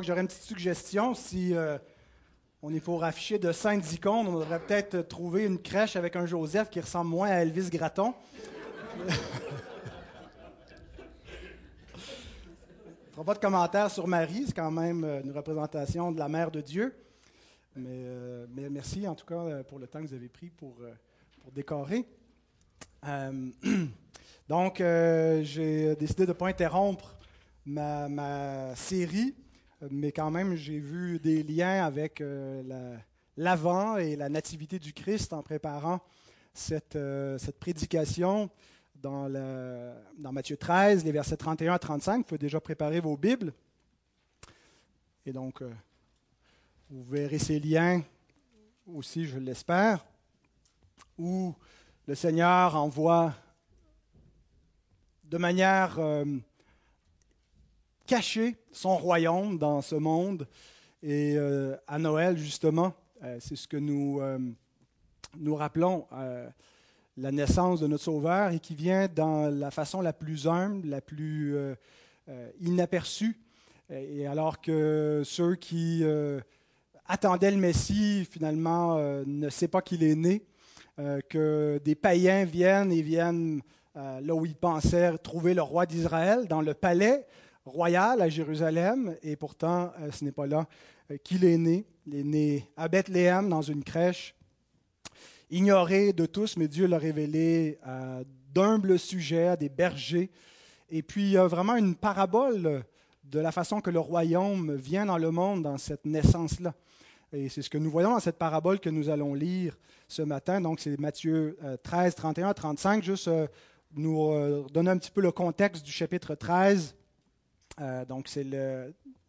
que j'aurais une petite suggestion. Si euh, on est pour afficher de saintes icônes, on devrait peut-être trouver une crèche avec un Joseph qui ressemble moins à Elvis Gratton. Je ne pas de commentaires sur Marie, c'est quand même euh, une représentation de la mère de Dieu. Mais, euh, merci en tout cas pour le temps que vous avez pris pour, décorer. donc, j'ai décidé de ne pas interrompre ma série mais quand même, j'ai vu des liens avec euh, l'avant et la nativité du Christ en préparant cette, euh, cette prédication dans, dans, Matthieu 13, les versets 31 à 35. Vous pouvez déjà préparer vos Bibles. Et donc, euh, vous verrez ces liens aussi, je l'espère, où le Seigneur envoie de manière cacher son royaume dans ce monde. Et euh, à Noël, justement, euh, c'est ce que nous, euh, nous rappelons, la naissance de notre Sauveur, et qui vient dans la façon la plus humble, la plus inaperçue. Et alors que ceux qui attendaient le Messie, finalement, ne savent pas qu'il est né, que des païens viennent et viennent là où ils pensaient trouver le roi d'Israël, dans le palais, royal à Jérusalem, et pourtant, euh, ce n'est pas là euh, qu'il est né. Il est né à Bethléem, dans une crèche, ignoré de tous, mais Dieu l'a révélé à d'humbles sujets, à des bergers. Et puis, il y a vraiment une parabole de la façon que le royaume vient dans le monde dans cette naissance-là. Et c'est ce que nous voyons dans cette parabole que nous allons lire ce matin. Donc, c'est Matthieu 13, 31, 35. Juste nous donner un petit peu le contexte du chapitre 13. Euh, donc, c'est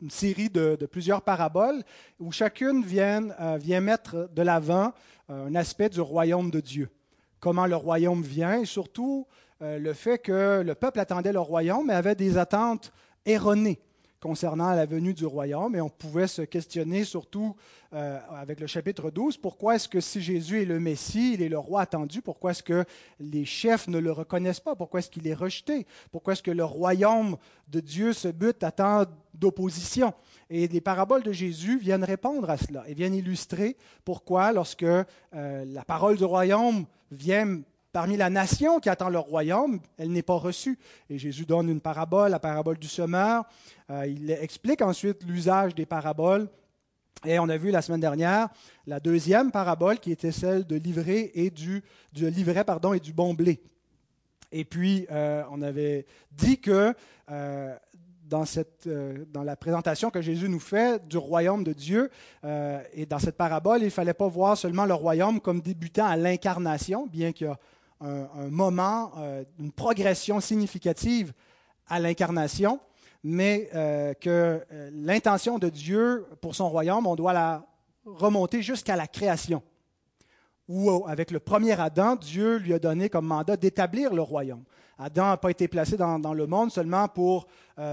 une série de, plusieurs paraboles où chacune vient, euh, vient mettre de l'avant euh, un aspect du royaume de Dieu. Comment le royaume vient et surtout le fait que le peuple attendait le royaume mais avait des attentes erronées concernant la venue du royaume. Et on pouvait se questionner surtout euh, avec le chapitre 12, pourquoi est-ce que si Jésus est le Messie, il est le roi attendu, pourquoi est-ce que les chefs ne le reconnaissent pas, pourquoi est-ce qu'il est rejeté, pourquoi est-ce que le royaume de Dieu se bute à tant d'opposition? Et les paraboles de Jésus viennent répondre à cela et viennent illustrer pourquoi, lorsque euh, la parole du royaume vient Parmi la nation qui attend le royaume, elle n'est pas reçue. Et Jésus donne une parabole, la parabole du semeur. Euh, il explique ensuite l'usage des paraboles. Et on a vu la semaine dernière la deuxième parabole qui était celle de livrer et du, du livret pardon, et du bon blé. Et puis, euh, on avait dit que euh, dans, cette, dans, la présentation que Jésus nous fait du royaume de Dieu, et dans cette parabole, il ne fallait pas voir seulement le royaume comme débutant à l'incarnation, bien qu'il y a un, moment, euh, une progression significative à l'incarnation, mais euh, que euh, l'intention de Dieu pour son royaume, on doit la remonter jusqu'à la création, où avec le premier Adam, Dieu lui a donné comme mandat d'établir le royaume. Adam n'a pas été placé dans, le monde seulement pour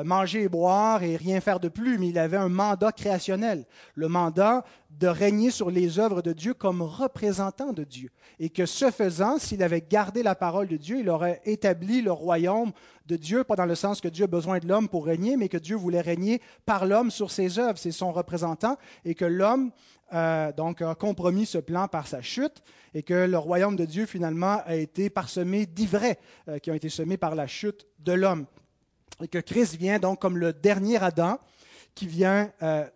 manger et boire et rien faire de plus, mais il avait un mandat créationnel, le mandat de régner sur les œuvres de Dieu comme représentant de Dieu. Et que ce faisant, s'il avait gardé la parole de Dieu, il aurait établi le royaume de Dieu, pas dans le sens que Dieu a besoin de l'homme pour régner, mais que Dieu voulait régner par l'homme sur ses œuvres, c'est son représentant, et que l'homme euh, donc a compromis ce plan par sa chute et que le royaume de Dieu finalement a été parsemé d'ivraies euh, qui ont été semés par la chute de l'homme. Et que Christ vient donc comme le dernier Adam qui vient euh,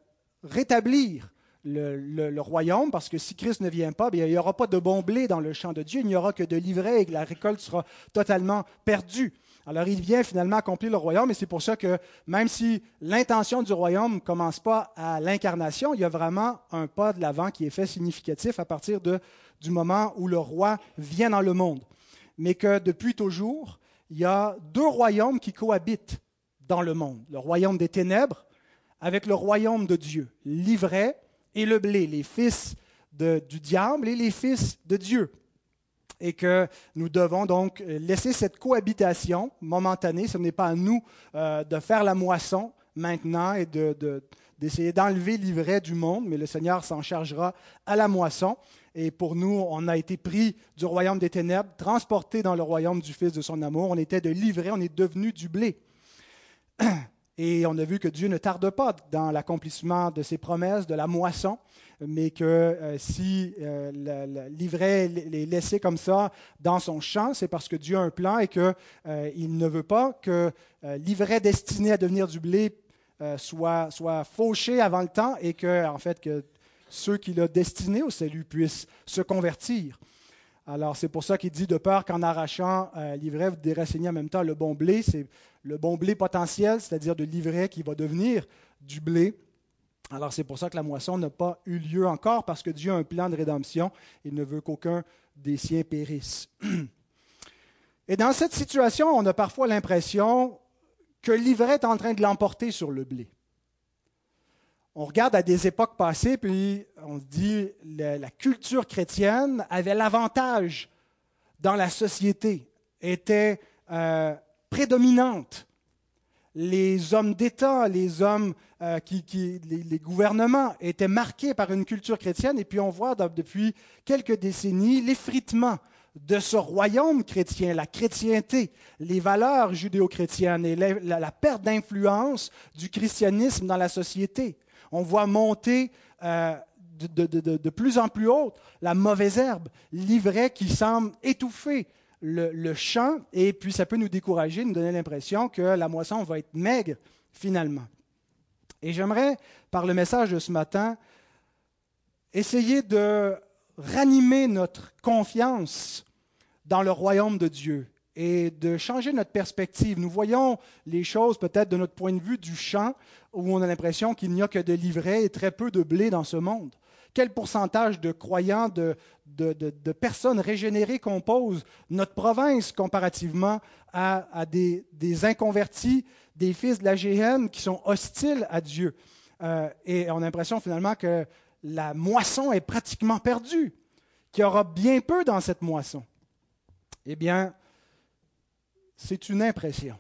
rétablir le, royaume, parce que si Christ ne vient pas, il n'y aura pas de bon blé dans le champ de Dieu, il n'y aura que de l'ivraie et la récolte sera totalement perdue. Alors il vient finalement accomplir le royaume, et c'est pour ça que même si l'intention du royaume ne commence pas à l'incarnation, il y a vraiment un pas de l'avant qui est fait significatif à partir de, du moment où le roi vient dans le monde. Mais que depuis toujours, il y a deux royaumes qui cohabitent dans le monde. Le royaume des ténèbres avec le royaume de Dieu. L'ivraie et le blé, les fils du diable et les fils de Dieu et que nous devons donc laisser cette cohabitation momentanée. Ce n'est pas à nous euh, de faire la moisson maintenant et d'essayer d'enlever l'ivraie du monde, mais le Seigneur s'en chargera à la moisson. Et pour nous, on a été pris du royaume des ténèbres, transporté dans le royaume du Fils de son amour. On était de l'ivraie, on est devenu du blé. Et on a vu que Dieu ne tarde pas dans l'accomplissement de ses promesses, de la moisson, mais que euh, si euh, l'ivraie est laissé comme ça dans son champ, c'est parce que Dieu a un plan et qu'il euh, ne veut pas que l'ivraie destiné à devenir du blé soit, soit fauché avant le temps et que, en fait, que ceux qu'il a destinés au salut puissent se convertir. Alors, c'est pour ça qu'il dit de peur qu'en arrachant l'ivraie, vous déraciniez en même temps le bon blé. C'est le bon blé potentiel, c'est-à-dire de l'ivraie qui va devenir du blé. Alors c'est pour ça que la moisson n'a pas eu lieu encore, parce que Dieu a un plan de rédemption. Il ne veut qu'aucun des siens périsse. Et dans cette situation, on a parfois l'impression que l'ivraie est en train de l'emporter sur le blé. On regarde à des époques passées, puis on se dit la, la culture chrétienne avait l'avantage dans la société, était euh, prédominante. Les hommes d'État, les hommes euh, les, gouvernements étaient marqués par une culture chrétienne, et puis on voit depuis quelques décennies l'effritement de ce royaume chrétien, la chrétienté, les valeurs judéo-chrétiennes et la, perte d'influence du christianisme dans la société. On voit monter euh, de, plus en plus haute la mauvaise herbe, l'ivraie qui semble étouffer le, champ, et puis ça peut nous décourager, nous donner l'impression que la moisson va être maigre finalement. Et j'aimerais, par le message de ce matin, essayer de ranimer notre confiance dans le royaume de Dieu et de changer notre perspective. Nous voyons les choses peut-être de notre point de vue du champ, où on a l'impression qu'il n'y a que de l'ivraie et très peu de blé dans ce monde quel pourcentage de croyants, de, personnes régénérées compose notre province comparativement à, des, inconvertis, des fils de la GN qui sont hostiles à Dieu? Euh, et on a l'impression finalement que la moisson est pratiquement perdue, qu'il y aura bien peu dans cette moisson. Eh bien, c'est une impression.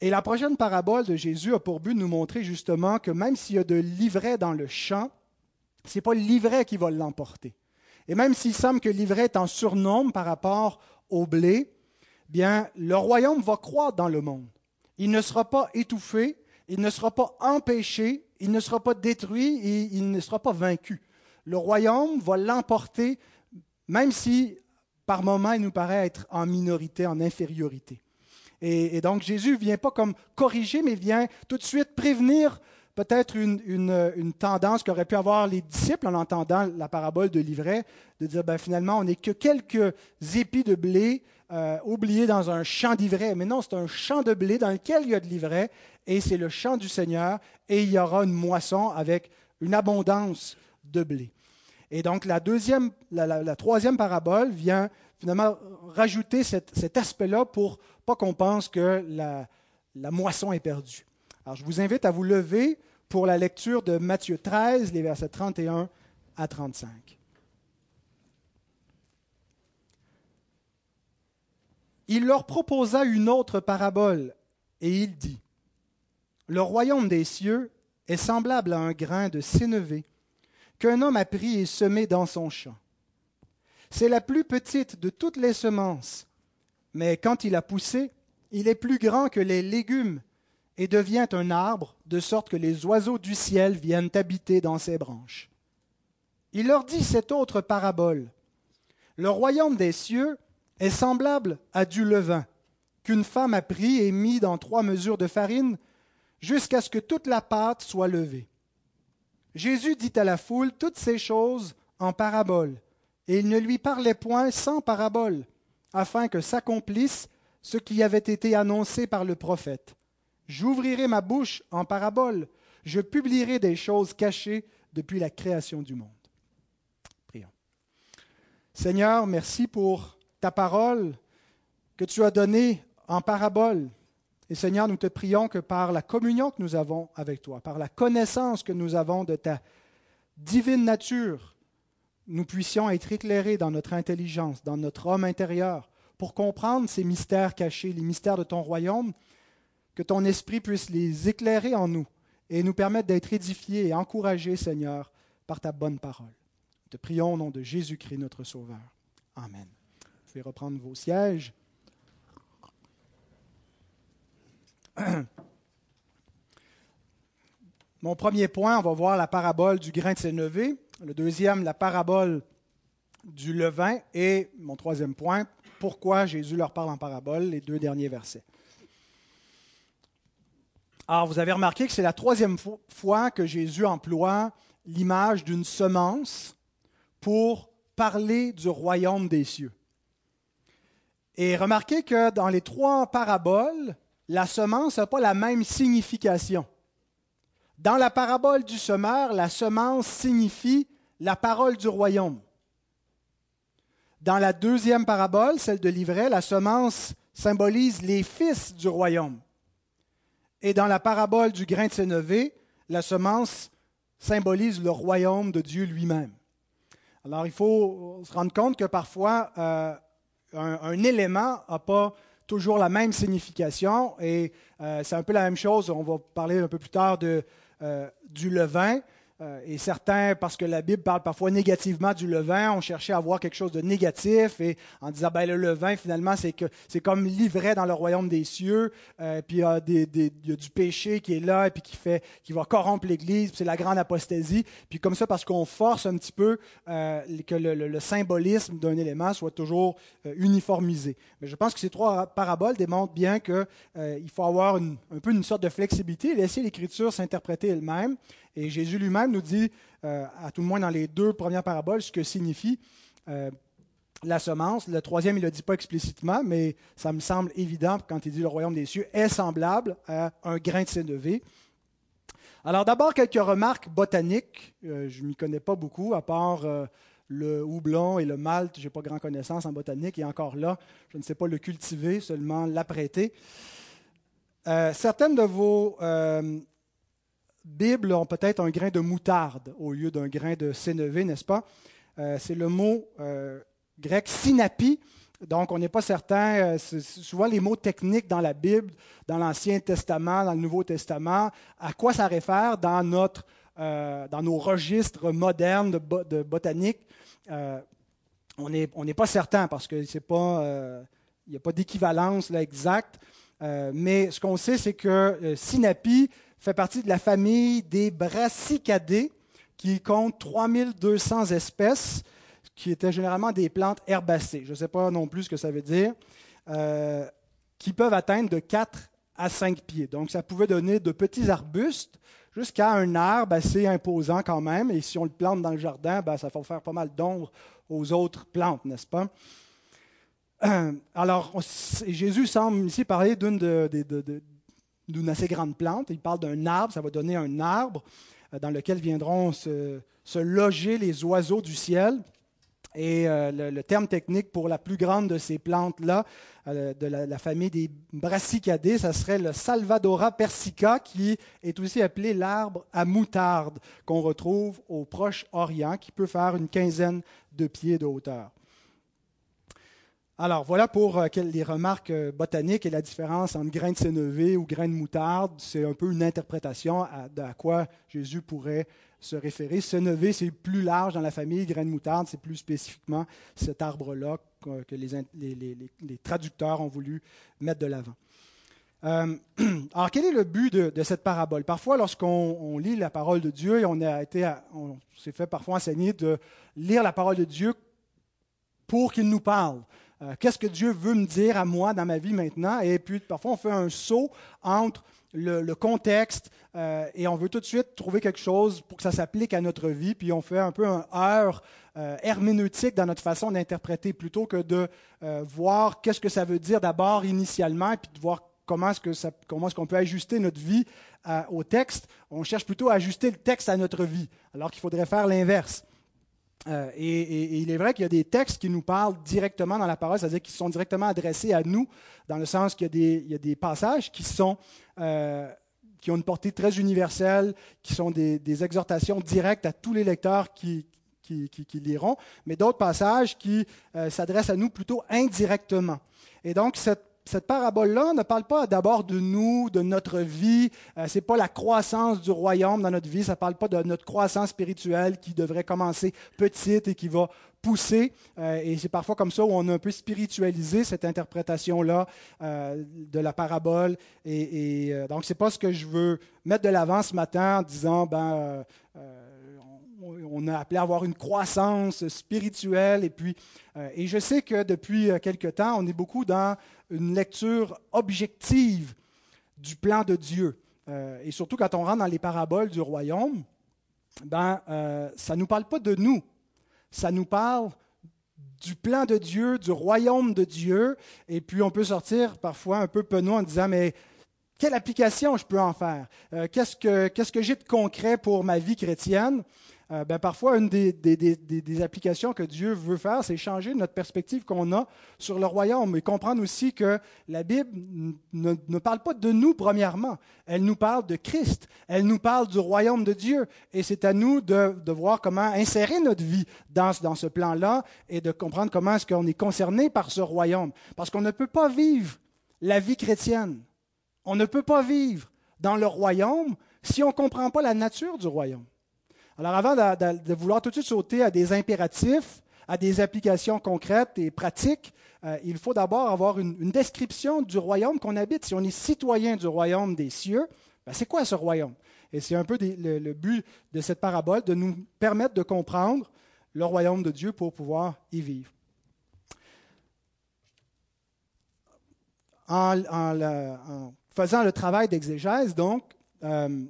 Et la prochaine parabole de Jésus a pour but de nous montrer justement que même s'il y a de l'ivraie dans le champ, ce n'est pas l'ivraie qui va l'emporter. Et même s'il semble que l'ivraie est en surnombre par rapport au blé, bien, le royaume va croître dans le monde. Il ne sera pas étouffé, il ne sera pas empêché, il ne sera pas détruit et il ne sera pas vaincu. Le royaume va l'emporter, même si par moments il nous paraît être en minorité, en infériorité. Et, donc Jésus ne vient pas comme corriger, mais vient tout de suite prévenir peut-être une, tendance qu'auraient pu avoir les disciples en entendant la parabole de l'ivraie, de dire ben, finalement, on n'est que quelques épis de blé euh, oubliés dans un champ d'ivraie. Mais non, c'est un champ de blé dans lequel il y a de l'ivraie, et c'est le champ du Seigneur, et il y aura une moisson avec une abondance de blé. Et donc la, deuxième, la troisième parabole vient finalement rajouter cet, aspect-là pour pas qu'on pense que la, la, moisson est perdue. Alors je vous invite à vous lever pour la lecture de Matthieu 13, les versets 31 à 35. Il leur proposa une autre parabole, et il dit, Le royaume des cieux est semblable à un grain de sénévé qu'un homme a pris et semé dans son champ. C'est la plus petite de toutes les semences, mais quand il a poussé, il est plus grand que les légumes et devient un arbre, de sorte que les oiseaux du ciel viennent habiter dans ses branches. Il leur dit cette autre parabole. Le royaume des cieux est semblable à du levain, qu'une femme a pris et mis dans trois mesures de farine, jusqu'à ce que toute la pâte soit levée. Jésus dit à la foule toutes ces choses en parabole et il ne lui parlait point sans parabole, afin que s'accomplisse ce qui avait été annoncé par le prophète. J'ouvrirai ma bouche en parabole, je publierai des choses cachées depuis la création du monde. Prions. Seigneur, merci pour ta parole que tu as donnée en parabole. Et Seigneur, nous te prions que par la communion que nous avons avec toi, par la connaissance que nous avons de ta divine nature, nous puissions être éclairés dans notre intelligence, dans notre homme intérieur, pour comprendre ces mystères cachés, les mystères de ton royaume, que ton esprit puisse les éclairer en nous et nous permettre d'être édifiés et encouragés, Seigneur, par ta bonne parole. Nous te prions au nom de Jésus-Christ, notre Sauveur. Amen. Vous pouvez reprendre vos sièges. Mon premier point, on va voir la parabole du grain de sénévé. Le deuxième, la parabole du levain. Et mon troisième point, pourquoi Jésus leur parle en parabole, les deux derniers versets. Alors, vous avez remarqué que c'est la troisième fois que Jésus emploie l'image d'une semence pour parler du royaume des cieux. Et remarquez que dans les trois paraboles, la semence n'a pas la même signification. Dans la parabole du semeur, la semence signifie la parole du royaume. Dans la deuxième parabole, celle de l'ivraie, la semence symbolise les fils du royaume. Et dans la parabole du grain de sénévé, la semence symbolise le royaume de Dieu lui-même. Alors il faut se rendre compte que parfois, euh, un, élément n'a pas toujours la même signification et euh, c'est un peu la même chose. On va parler un peu plus tard de, euh, du levain. Euh, et certains, parce que la Bible parle parfois négativement du levain, ont cherché à voir quelque chose de négatif et en disant ben, le levain, finalement, c'est que c'est comme l'ivraie dans le royaume des cieux, euh, puis il y, a du péché qui est là et puis qui, fait, qui va corrompre l'Église, c'est la grande apostasie. Puis comme ça, parce qu'on force un petit peu euh, que le, symbolisme d'un élément soit toujours uniformisé. Mais je pense que ces trois paraboles démontrent bien qu'il faut avoir un peu une sorte de flexibilité, laisser l'Écriture s'interpréter elle-même et Jésus lui-même nous dit, euh, à tout le moins dans les deux premières paraboles, ce que signifie euh, la semence. Le troisième, il ne le dit pas explicitement, mais ça me semble évident quand il dit le royaume des cieux est semblable à un grain de sénévé. Alors d'abord, quelques remarques botaniques. Euh, je ne m'y connais pas beaucoup, à part le houblon et le malt. Je n'ai pas grand connaissance en botanique. Et encore là, je ne sais pas le cultiver, seulement l'apprêter. certaines de vos Bible ont peut-être un grain de moutarde au lieu d'un grain de sénévé, n'est-ce pas? Euh, c'est le mot euh, grec synapi. Donc, on n'est pas certain. Euh, souvent, les mots techniques dans la Bible, dans l'Ancien Testament, dans le Nouveau Testament, à quoi ça réfère dans, notre, dans nos registres modernes de, botanique, on n'est on pas certain parce qu'il n'y a pas d'équivalence exacte. mais ce qu'on sait, c'est que synapi fait partie de la famille des brassicadées, qui compte 3200 espèces, qui étaient généralement des plantes herbacées. Je ne sais pas non plus ce que ça veut dire, euh, qui peuvent atteindre de 4 à 5 pieds. Donc, ça pouvait donner de petits arbustes jusqu'à un arbre assez imposant quand même. Et si on le plante dans le jardin, ben, ça va faire pas mal d'ombre aux autres plantes, n'est-ce pas? Alors, Jésus semble ici parler d'une de, de, d'une assez grande plante. Il parle d'un arbre, ça va donner un arbre euh, dans lequel viendront se, loger les oiseaux du ciel. Et euh, le, terme technique pour la plus grande de ces plantes-là, euh, de la, famille des brassicadées, ça serait le Salvadora persica, qui est aussi appelé l'arbre à moutarde, qu'on retrouve au Proche-Orient, qui peut faire une quinzaine de pieds de hauteur. Alors, voilà pour euh, les remarques euh, botaniques et la différence entre grain de sénévé ou grain de moutarde. C'est un peu une interprétation à, quoi Jésus pourrait se référer. Sénévé, c'est plus large dans la famille. Grain de moutarde, c'est plus spécifiquement cet arbre-là que les, traducteurs ont voulu mettre de l'avant. Euh, alors, quel est le but de, cette parabole? Parfois, lorsqu'on lit la parole de Dieu, et on on s'est fait parfois enseigner de lire la parole de Dieu pour qu'il nous parle. Euh, qu'est-ce que Dieu veut me dire à moi dans ma vie maintenant? Et puis parfois on fait un saut entre le, contexte euh, et on veut tout de suite trouver quelque chose pour que ça s'applique à notre vie, puis on fait un peu un heure euh, herméneutique dans notre façon d'interpréter plutôt que de voir qu'est-ce que ça veut dire d'abord initialement et puis de voir comment est-ce, que comment est-ce qu'on peut ajuster notre vie au texte. On cherche plutôt à ajuster le texte à notre vie, alors qu'il faudrait faire l'inverse. Euh, et, il est vrai qu'il y a des textes qui nous parlent directement dans la parole, c'est-à-dire qui sont directement adressés à nous, dans le sens qu'il y a des, passages euh, qui ont une portée très universelle, qui sont des, exhortations directes à tous les lecteurs qui, qui, liront, mais d'autres passages qui euh, s'adressent à nous plutôt indirectement. Et donc, cette cette parabole-là ne parle pas d'abord de nous, de notre vie. Euh, Ce n'est pas la croissance du royaume dans notre vie. Ça ne parle pas de notre croissance spirituelle qui devrait commencer petite et qui va pousser. Euh, et c'est parfois comme ça où on a un peu spiritualisé cette interprétation-là euh, de la parabole. Et, et donc, ce n'est pas ce que je veux mettre de l'avant ce matin en disant, ben, on a appelé à avoir une croissance spirituelle. Et, puis, et je sais que depuis quelque temps, on est beaucoup dans une lecture objective du plan de Dieu. Euh, et surtout quand on rentre dans les paraboles du royaume, ben, euh, ça ne nous parle pas de nous, ça nous parle du plan de Dieu, du royaume de Dieu. Et puis on peut sortir parfois un peu penaud en disant, mais quelle application je peux en faire? Euh, qu'est-ce que, qu'est-ce que j'ai de concret pour ma vie chrétienne? Euh, ben, parfois, une des, applications que Dieu veut faire, c'est changer notre perspective qu'on a sur le royaume et comprendre aussi que la Bible ne, parle pas de nous, premièrement. Elle nous parle de Christ. Elle nous parle du royaume de Dieu. Et c'est à nous de, voir comment insérer notre vie dans, dans ce plan-là et de comprendre comment est-ce qu'on est concerné par ce royaume. Parce qu'on ne peut pas vivre la vie chrétienne. On ne peut pas vivre dans le royaume si on ne comprend pas la nature du royaume. Alors avant de, vouloir tout de suite sauter à des impératifs, à des applications concrètes et pratiques, euh, il faut d'abord avoir une, description du royaume qu'on habite. Si on est citoyen du royaume des cieux, ben, c'est quoi ce royaume? Et c'est un peu le, but de cette parabole, de nous permettre de comprendre le royaume de Dieu pour pouvoir y vivre. En, faisant le travail d'exégèse, donc, euh,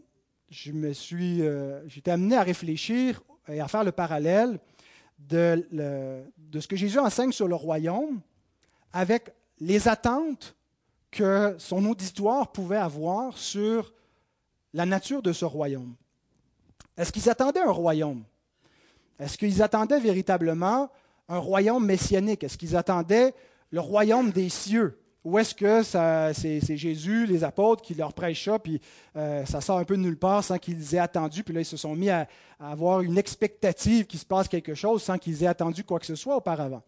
je me suis, euh, été amené à réfléchir et à faire le parallèle de, de, ce que Jésus enseigne sur le royaume avec les attentes que son auditoire pouvait avoir sur la nature de ce royaume. Est-ce qu'ils attendaient un royaume? Est-ce qu'ils attendaient véritablement un royaume messianique? Est-ce qu'ils attendaient le royaume des cieux? Ou est-ce que c'est, Jésus, les apôtres, qui leur prêchent ça, puis euh, ça sort un peu de nulle part sans qu'ils aient attendu, puis là, ils se sont mis à, avoir une expectative qu'il se passe quelque chose sans qu'ils aient attendu quoi que ce soit auparavant.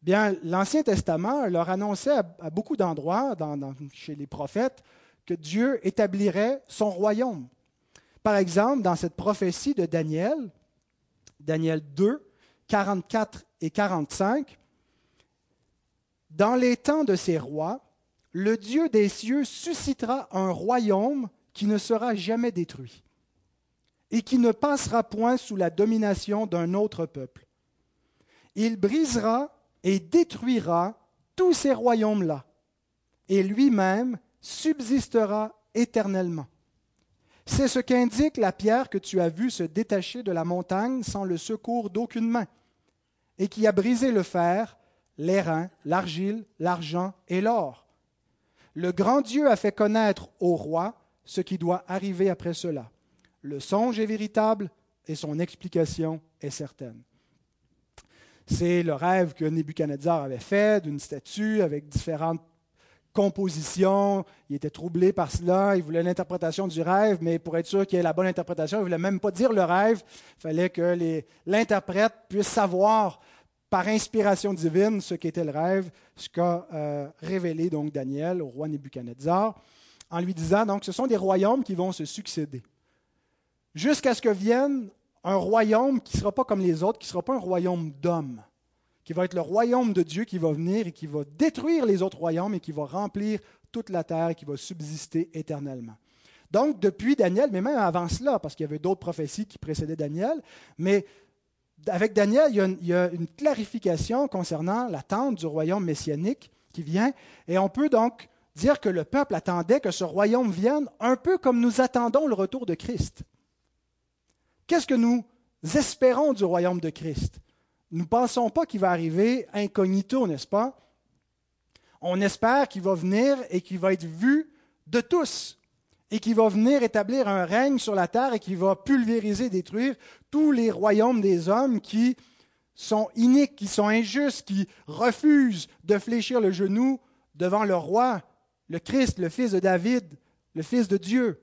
Bien, l'Ancien Testament leur annonçait à, beaucoup d'endroits, chez les prophètes, que Dieu établirait son royaume. Par exemple, dans cette prophétie de Daniel, Daniel 2, 44 et 45, dans les temps de ces rois, le Dieu des cieux suscitera un royaume qui ne sera jamais détruit et qui ne passera point sous la domination d'un autre peuple. Il brisera et détruira tous ces royaumes-là, et lui-même subsistera éternellement. C'est ce qu'indique la pierre que tu as vue se détacher de la montagne sans le secours d'aucune main, et qui a brisé le fer l'airain, l'argile, l'argent et l'or. Le grand Dieu a fait connaître au roi ce qui doit arriver après cela. Le songe est véritable et son explication est certaine. C'est le rêve que Nebuchadnezzar avait fait d'une statue avec différentes compositions. Il était troublé par cela. Il voulait l'interprétation du rêve, mais pour être sûr qu'il y ait la bonne interprétation, il ne voulait même pas dire le rêve. Il fallait que l'interprète puisse savoir par inspiration divine ce qu'était le rêve, ce qu'a euh, révélé donc Daniel au roi Nebuchadnezzar, en lui disant donc ce sont des royaumes qui vont se succéder. Jusqu'à ce que vienne un royaume qui ne sera pas comme les autres, qui ne sera pas un royaume d'hommes, qui va être le royaume de Dieu qui va venir et qui va détruire les autres royaumes et qui va remplir toute la terre et qui va subsister éternellement. Donc, depuis Daniel, mais même avant cela, parce qu'il y avait d'autres prophéties qui précédaient Daniel, mais avec Daniel, il y, a une, clarification concernant l'attente du royaume messianique qui vient. Et on peut donc dire que le peuple attendait que ce royaume vienne un peu comme nous attendons le retour de Christ. Qu'est-ce que nous espérons du royaume de Christ? Nous ne pensons pas qu'il va arriver incognito, n'est-ce pas? On espère qu'il va venir et qu'il va être vu de tous et qui va venir établir un règne sur la terre et qui va pulvériser, détruire tous les royaumes des hommes qui sont iniques, qui sont injustes, qui refusent de fléchir le genou devant le roi, le Christ, le fils de David, le fils de Dieu.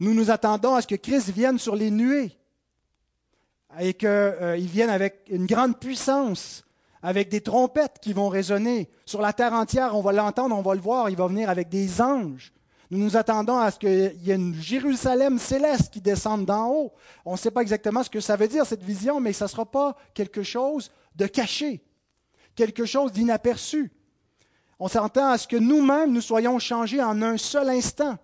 Nous nous attendons à ce que Christ vienne sur les nuées et qu'il euh, vienne avec une grande puissance, avec des trompettes qui vont résonner. Sur la terre entière, on va l'entendre, on va le voir, il va venir avec des anges. Nous nous attendons à ce qu'il y ait une Jérusalem céleste qui descende d'en haut. On ne sait pas exactement ce que ça veut dire, cette vision, mais ça ne sera pas quelque chose de caché, quelque chose d'inaperçu. On s'attend à ce que nous-mêmes, nous soyons changés en un seul instant.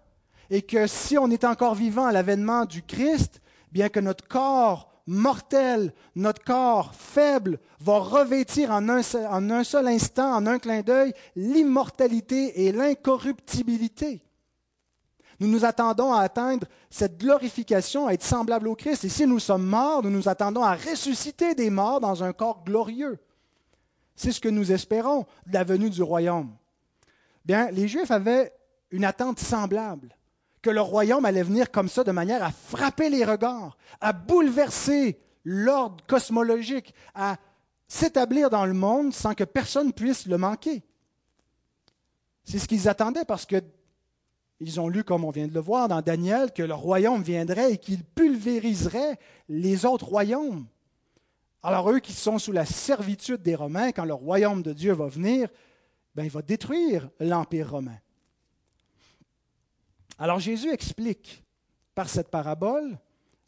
Et que si on est encore vivant à l'avènement du Christ, bien que notre corps mortel, notre corps faible, va revêtir en un, seul, en un seul instant, en un clin d'œil, l'immortalité et l'incorruptibilité. Nous nous attendons à atteindre cette glorification, à être semblable au Christ. Et si nous sommes morts, nous nous attendons à ressusciter des morts dans un corps glorieux. C'est ce que nous espérons de la venue du royaume. Bien, les Juifs avaient une attente semblable, que le royaume allait venir comme ça, de manière à frapper les regards, à bouleverser l'ordre cosmologique, à s'établir dans le monde sans que personne puisse le manquer. C'est ce qu'ils attendaient parce que ils ont lu, comme on vient de le voir dans Daniel, que le royaume viendrait et qu'il pulvériserait les autres royaumes. Alors eux qui sont sous la servitude des Romains, quand le royaume de Dieu va venir, ben, il va détruire l'Empire romain. Alors Jésus explique par cette parabole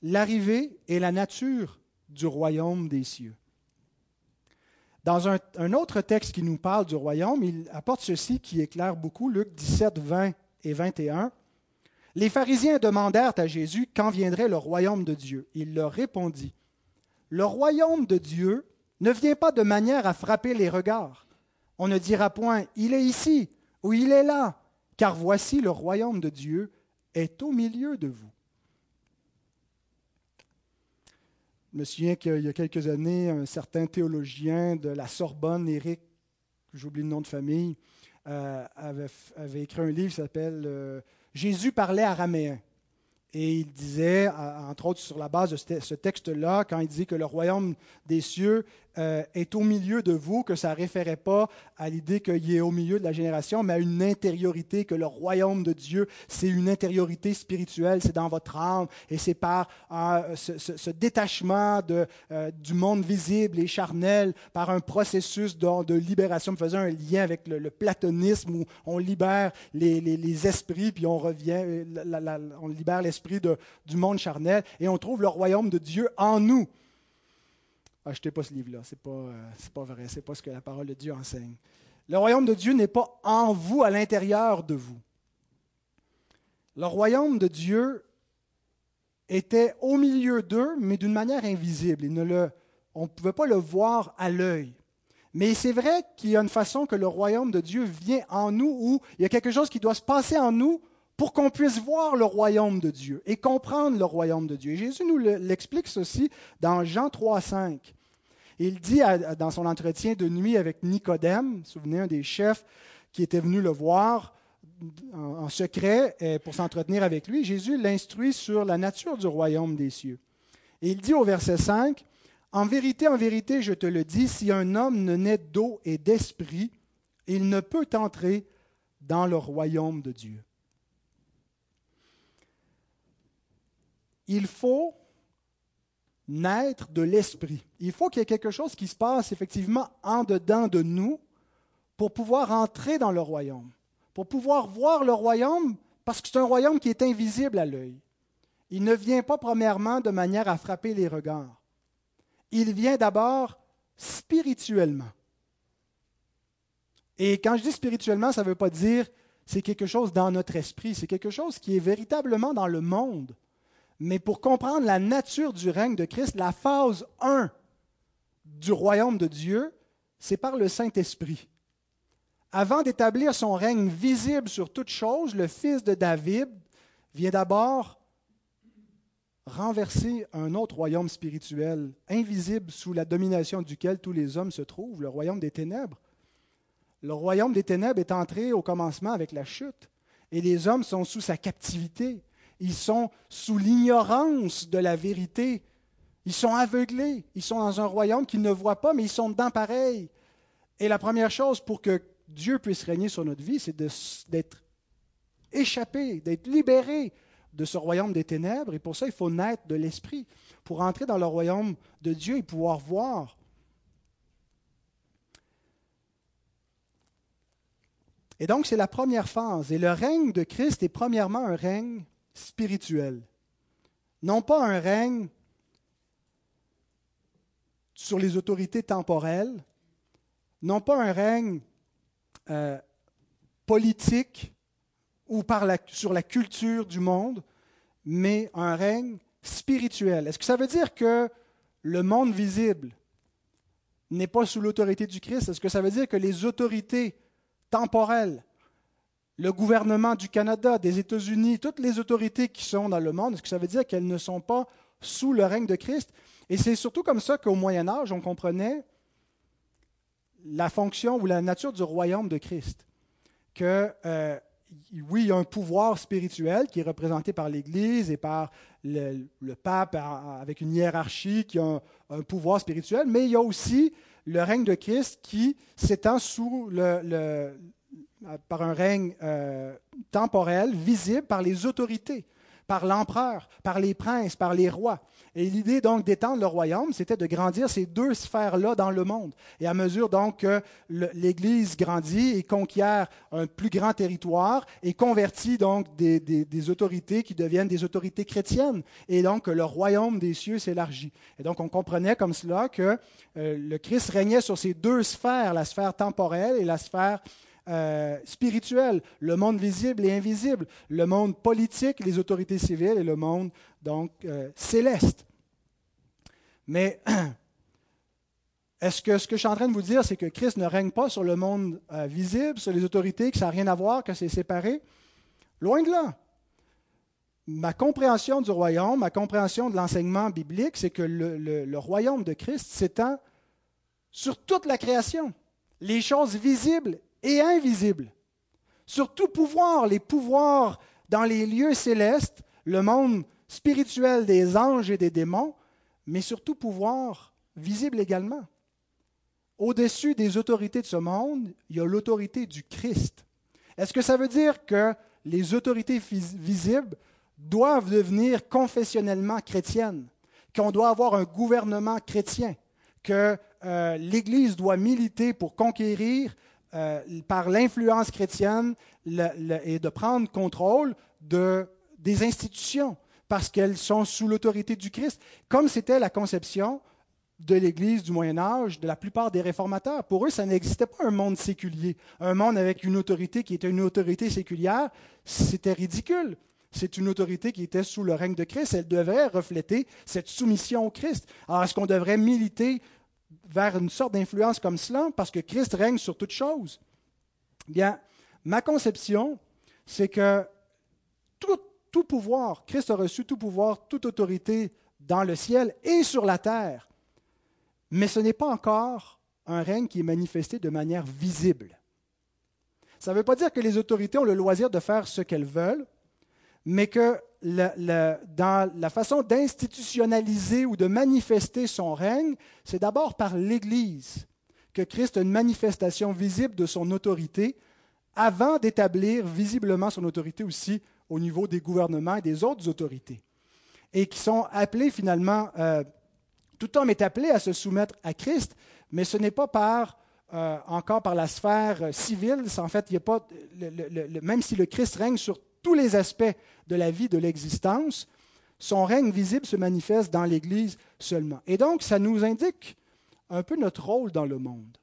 l'arrivée et la nature du royaume des cieux. Dans un, un, autre texte qui nous parle du royaume, il apporte ceci qui éclaire beaucoup, Luc 17, 20 et 21. Les pharisiens demandèrent à Jésus quand viendrait le royaume de Dieu. Il leur répondit, Le royaume de Dieu ne vient pas de manière à frapper les regards. On ne dira point, Il est ici ou Il est là, car voici le royaume de Dieu est au milieu de vous. Je me souviens qu'il y a quelques années, un certain théologien de la Sorbonne, Éric, j'oublie le nom de famille, euh, avait, écrit un livre qui s'appelle euh, Jésus parlait araméen. Et il disait, entre autres sur la base de ce texte-là, quand il dit que le royaume des cieux euh, est au milieu de vous, que ça ne référait pas à l'idée qu'il est au milieu de la génération, mais à une intériorité, que le royaume de Dieu, c'est une intériorité spirituelle, c'est dans votre âme, et c'est par euh, ce, détachement euh, du monde visible et charnel, par un processus de, libération. Je faisait un lien avec le, platonisme où on libère les, esprits, puis on revient, on libère l'esprit du monde charnel, et on trouve le royaume de Dieu en nous. Achetez pas ce livre-là, ce n'est pas, euh, pas vrai, ce n'est pas ce que la parole de Dieu enseigne. Le royaume de Dieu n'est pas en vous, à l'intérieur de vous. Le royaume de Dieu était au milieu d'eux, mais d'une manière invisible. on ne pouvait pas le voir à l'œil. Mais c'est vrai qu'il y a une façon que le royaume de Dieu vient en nous, où il y a quelque chose qui doit se passer en nous pour qu'on puisse voir le royaume de Dieu et comprendre le royaume de Dieu. Jésus nous l'explique ceci dans Jean 3, 5. Il dit dans son entretien de nuit avec Nicodème, souvenez un des chefs qui était venu le voir en, secret euh, pour s'entretenir avec lui, Jésus l'instruit sur la nature du royaume des cieux. Et il dit au verset 5, En vérité, en vérité, je te le dis, si un homme ne naît d'eau et d'esprit, il ne peut entrer dans le royaume de Dieu. Il faut naître de l'esprit. Il faut qu'il y ait quelque chose qui se passe effectivement en dedans de nous pour pouvoir entrer dans le royaume, pour pouvoir voir le royaume, parce que c'est un royaume qui est invisible à l'œil. Il ne vient pas premièrement de manière à frapper les regards. Il vient d'abord spirituellement. Et quand je dis spirituellement, ça ne veut pas dire c'est quelque chose dans notre esprit, c'est quelque chose qui est véritablement dans le monde. Mais pour comprendre la nature du règne de Christ, la phase 1 du royaume de Dieu, c'est par le Saint-Esprit. Avant d'établir son règne visible sur toute chose, le fils de David vient d'abord renverser un autre royaume spirituel, invisible sous la domination duquel tous les hommes se trouvent, le royaume des ténèbres. Le royaume des ténèbres est entré au commencement avec la chute, et les hommes sont sous sa captivité. Ils sont sous l'ignorance de la vérité. Ils sont aveuglés. Ils sont dans un royaume qu'ils ne voient pas, mais ils sont dedans pareil. Et la première chose pour que Dieu puisse régner sur notre vie, c'est d'être échappé, d'être libéré de ce royaume des ténèbres. Et pour ça, il faut naître de l'esprit pour entrer dans le royaume de Dieu et pouvoir voir. Et donc, c'est la première phase. Et le règne de Christ est premièrement un règne spirituel. Non pas un règne sur les autorités temporelles, non pas un règne euh, politique ou sur la culture du monde, mais un règne spirituel. Est-ce que ça veut dire que le monde visible n'est pas sous l'autorité du Christ? Est-ce que ça veut dire que les autorités temporelles, le gouvernement du Canada, des États-Unis, toutes les autorités qui sont dans le monde, est-ce que ça veut dire qu'elles ne sont pas sous le règne de Christ? Et c'est surtout comme ça qu'au Moyen Âge, on comprenait la fonction ou la nature du royaume de Christ. Que euh, oui, il y a un pouvoir spirituel qui est représenté par l'Église et par le, pape avec une hiérarchie qui a un, pouvoir spirituel, mais il y a aussi le règne de Christ qui s'étend sous le, par un règne euh, temporel, visible par les autorités par l'empereur, par les princes, par les rois. Et l'idée donc d'étendre le royaume, c'était de grandir ces deux sphères-là dans le monde. Et à mesure donc que l'Église grandit et conquiert un plus grand territoire et convertit donc des, autorités qui deviennent des autorités chrétiennes. Et donc le royaume des cieux s'élargit. Et donc on comprenait comme cela que euh, le Christ régnait sur ces deux sphères, la sphère temporelle et la sphère euh, spirituel, le monde visible et invisible, le monde politique, les autorités civiles et le monde donc euh, céleste. Mais est-ce que ce que je suis en train de vous dire, c'est que Christ ne règne pas sur le monde euh, visible, sur les autorités, que ça n'a rien à voir, que c'est séparé? Loin de là. Ma compréhension du royaume, ma compréhension de l'enseignement biblique, c'est que le royaume de Christ s'étend sur toute la création, les choses visibles et invisible. Sur tout pouvoir, les pouvoirs dans les lieux célestes, le monde spirituel des anges et des démons, mais sur tout pouvoir visible également. Au-dessus des autorités de ce monde, il y a l'autorité du Christ. Est-ce que ça veut dire que les autorités visibles doivent devenir confessionnellement chrétiennes, qu'on doit avoir un gouvernement chrétien, que euh, l'Église doit militer pour conquérir euh, par l'influence chrétienne et de prendre contrôle de, des institutions parce qu'elles sont sous l'autorité du Christ, comme c'était la conception de l'Église du Moyen Âge, de la plupart des réformateurs. Pour eux, ça n'existait pas un monde séculier, un monde avec une autorité qui était une autorité séculière. C'était ridicule. C'est une autorité qui était sous le règne de Christ. Elle devrait refléter cette soumission au Christ. Alors, est-ce qu'on devrait militer vers une sorte d'influence comme cela parce que Christ règne sur toute chose. Bien, ma conception, c'est que tout, tout, pouvoir, Christ a reçu tout pouvoir, toute autorité dans le ciel et sur la terre. Mais ce n'est pas encore un règne qui est manifesté de manière visible. Ça ne veut pas dire que les autorités ont le loisir de faire ce qu'elles veulent, mais que dans la façon d'institutionnaliser ou de manifester son règne, c'est d'abord par l'Église que Christ a une manifestation visible de son autorité avant d'établir visiblement son autorité aussi au niveau des gouvernements et des autres autorités. Et qui sont appelés finalement, euh, tout homme est appelé à se soumettre à Christ, mais ce n'est pas par, euh, encore par la sphère civile. En fait, il a pas, même si le Christ règne sur tous les aspects de la vie de l'existence, son règne visible se manifeste dans l'Église seulement. Et donc, ça nous indique un peu notre rôle dans le monde.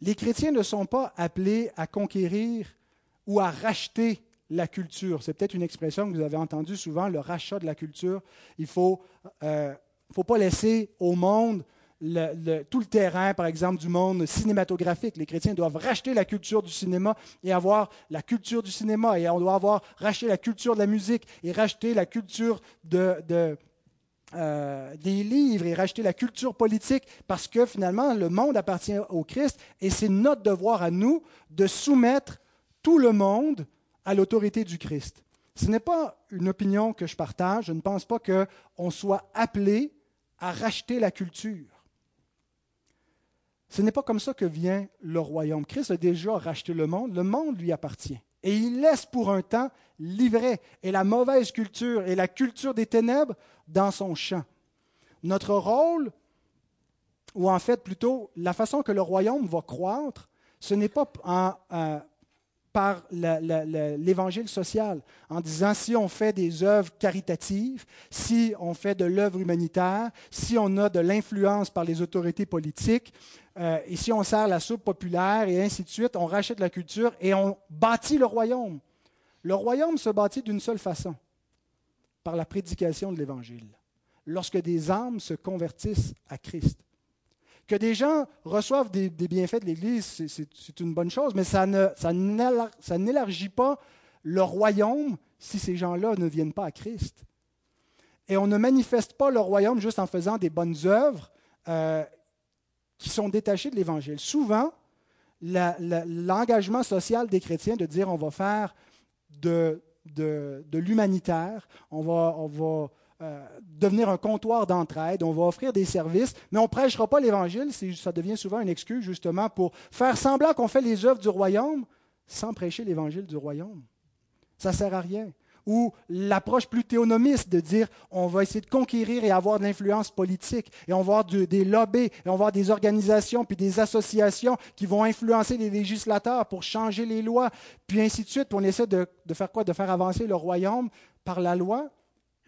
Les chrétiens ne sont pas appelés à conquérir ou à racheter la culture. C'est peut-être une expression que vous avez entendue souvent, le rachat de la culture. Il ne faut, euh, faut pas laisser au monde tout le terrain, par exemple, du monde cinématographique. Les chrétiens doivent racheter la culture du cinéma et avoir la culture du cinéma. Et on doit avoir racheté la culture de la musique et racheter la culture euh, des livres et racheter la culture politique parce que finalement, le monde appartient au Christ et c'est notre devoir à nous de soumettre tout le monde à l'autorité du Christ. Ce n'est pas une opinion que je partage. Je ne pense pas qu'on soit appelé à racheter la culture. Ce n'est pas comme ça que vient le royaume. Christ a déjà racheté le monde, le monde lui appartient. Et il laisse pour un temps livrer et la mauvaise culture et la culture des ténèbres dans son champ. Notre rôle, ou en fait plutôt la façon que le royaume va croître, ce n'est pas en, par l'évangile social, en disant si on fait des œuvres caritatives, si on fait de l'œuvre humanitaire, si on a de l'influence par les autorités politiques, euh, et si on sert la soupe populaire, et ainsi de suite, on rachète la culture et on bâtit le royaume. Le royaume se bâtit d'une seule façon, par la prédication de l'Évangile, lorsque des âmes se convertissent à Christ. Que des gens reçoivent des, bienfaits de l'Église, c'est une bonne chose, mais ça n'élargit pas le royaume si ces gens-là ne viennent pas à Christ. Et on ne manifeste pas le royaume juste en faisant des bonnes œuvres euh, qui sont détachées de l'Évangile. Souvent, l'engagement social des chrétiens de dire on va faire de, l'humanitaire, on va, on va euh, devenir un comptoir d'entraide, on va offrir des services, mais on ne prêchera pas l'Évangile, ça devient souvent une excuse justement pour faire semblant qu'on fait les œuvres du royaume sans prêcher l'Évangile du royaume. Ça ne sert à rien. Ou l'approche plus théonomiste de dire on va essayer de conquérir et avoir de l'influence politique, et on va avoir des lobbies, et on va avoir des organisations, puis des associations qui vont influencer les législateurs pour changer les lois, puis ainsi de suite. Puis on essaie de, de faire quoi? De faire avancer le royaume par la loi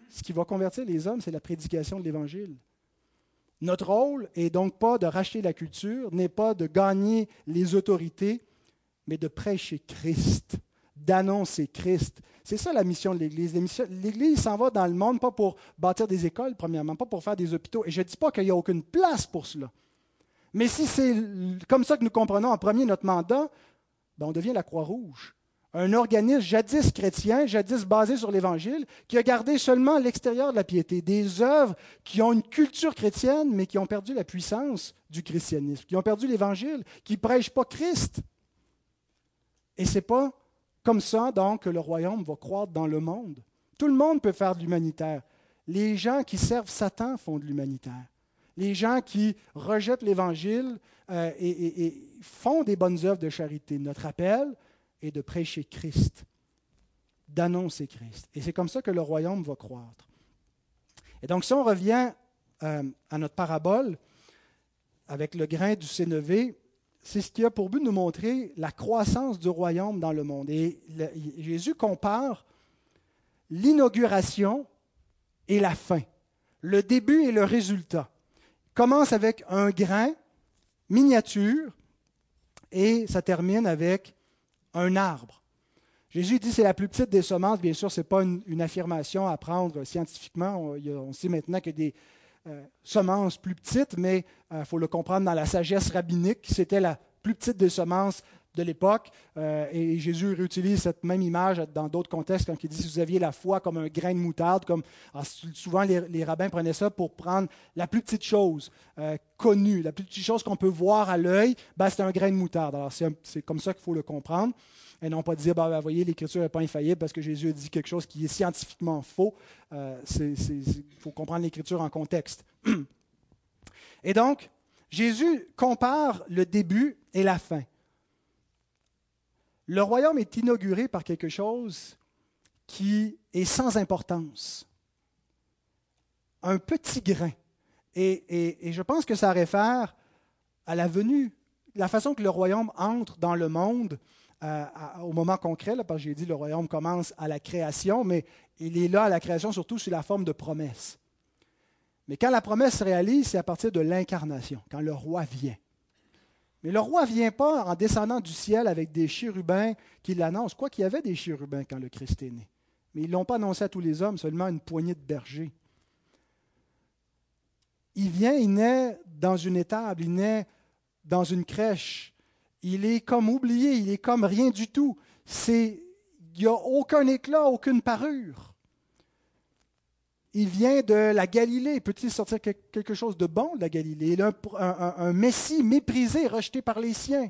ce qui va convertir les hommes, c'est la prédication de l'Évangile. Notre rôle est donc pas de racheter la culture, n'est pas de gagner les autorités, mais de prêcher Christ, d'annoncer Christ. C'est ça la mission de l'Église. L'Église s'en va dans le monde pas pour bâtir des écoles, premièrement, pas pour faire des hôpitaux. Et je ne dis pas qu'il n'y a aucune place pour cela. Mais si c'est comme ça que nous comprenons en premier notre mandat, ben on devient la Croix-Rouge un organisme jadis chrétien, jadis basé sur l'Évangile, qui a gardé seulement l'extérieur de la piété, des œuvres qui ont une culture chrétienne, mais qui ont perdu la puissance du christianisme, qui ont perdu l'Évangile, qui ne prêchent pas Christ. Et ce n'est pas comme ça, donc, que le royaume va croître dans le monde. Tout le monde peut faire de l'humanitaire. Les gens qui servent Satan font de l'humanitaire. Les gens qui rejettent l'Évangile euh, et font des bonnes œuvres de charité. Notre appel, et de prêcher Christ, d'annoncer Christ. Et c'est comme ça que le royaume va croître. Et donc, si on revient euh, à notre parabole avec le grain du sénévé, c'est ce qui a pour but de nous montrer la croissance du royaume dans le monde. Et Jésus compare l'inauguration et la fin, le début et le résultat. Il commence avec un grain miniature et ça termine avec un arbre. Jésus dit c'est la plus petite des semences. Bien sûr, ce n'est pas une, affirmation à prendre scientifiquement. On, sait maintenant a des euh, semences plus petites, mais il euh, faut le comprendre dans la sagesse rabbinique. C'était la plus petite des semences de l'époque. Euh, et Jésus réutilise cette même image dans d'autres contextes quand il dit si vous aviez la foi comme un grain de moutarde, comme souvent les, rabbins prenaient ça pour prendre la plus petite chose connue, la plus petite chose qu'on peut voir à l'œil, ben, c'est un grain de moutarde. Alors c'est comme ça qu'il faut le comprendre et non pas dire, bah, bah, voyez, l'Écriture n'est pas infaillible parce que Jésus a dit quelque chose qui est scientifiquement faux. Il faut comprendre l'Écriture en contexte. Et donc, Jésus compare le début et la fin. Le royaume est inauguré par quelque chose qui est sans importance. Un petit grain. Et, je pense que ça réfère à la venue, la façon que le royaume entre dans le monde euh, au moment concret, là, parce que j'ai dit le royaume commence à la création, mais il est là à la création surtout sous la forme de promesse. Mais quand la promesse se réalise, c'est à partir de l'incarnation, quand le roi vient. Mais le roi ne vient pas en descendant du ciel avec des chérubins qui l'annoncent. Quoi qu'il y avait des chérubins quand le Christ est né. Mais ils ne l'ont pas annoncé à tous les hommes, seulement une poignée de bergers. Il vient, il naît dans une étable, il naît dans une crèche, il est comme oublié, il est comme rien du tout. C'est, il n'y a aucun éclat, aucune parure. Il vient de la Galilée. Peut-il sortir quelque chose de bon de la Galilée? Il est un, Messie méprisé, rejeté par les siens.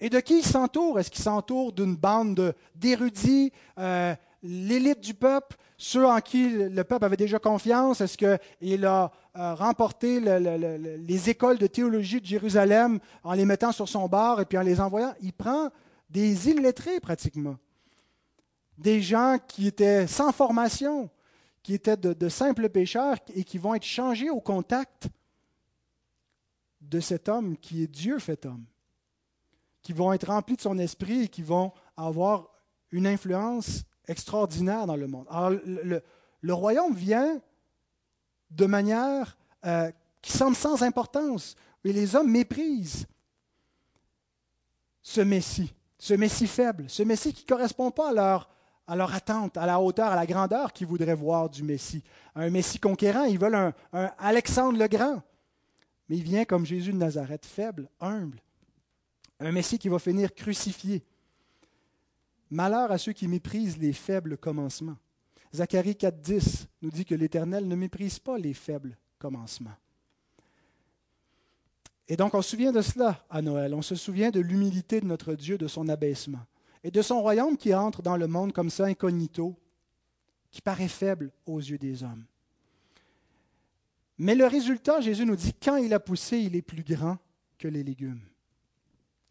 Et de qui il s'entoure? Est-ce qu'il s'entoure d'une bande d'érudits, euh, l'élite du peuple, ceux en qui le peuple avait déjà confiance? Est-ce qu'il a euh, remporté les écoles de théologie de Jérusalem en les mettant sur son bord et puis en les envoyant? Il prend des illettrés pratiquement, des gens qui étaient sans formation, qui étaient de, simples pécheurs et qui vont être changés au contact de cet homme qui est Dieu fait homme qui vont être remplis de son esprit et qui vont avoir une influence extraordinaire dans le monde. Alors, le, royaume vient de manière euh, qui semble sans importance, et les hommes méprisent ce Messie, ce Messie faible, ce Messie qui ne correspond pas à leur, à leur attente, à la hauteur, à la grandeur qu'ils voudraient voir du Messie. Un Messie conquérant, ils veulent un, Alexandre le Grand. Mais il vient comme Jésus de Nazareth, faible, humble. Un Messie qui va finir crucifié. Malheur à ceux qui méprisent les faibles commencements. Zacharie 4.10 nous dit que l'Éternel ne méprise pas les faibles commencements. Et donc on se souvient de cela à Noël. On se souvient de l'humilité de notre Dieu, de son abaissement. Et de son royaume qui entre dans le monde comme ça, incognito, qui paraît faible aux yeux des hommes. Mais le résultat, Jésus nous dit, quand il a poussé, il est plus grand que les légumes,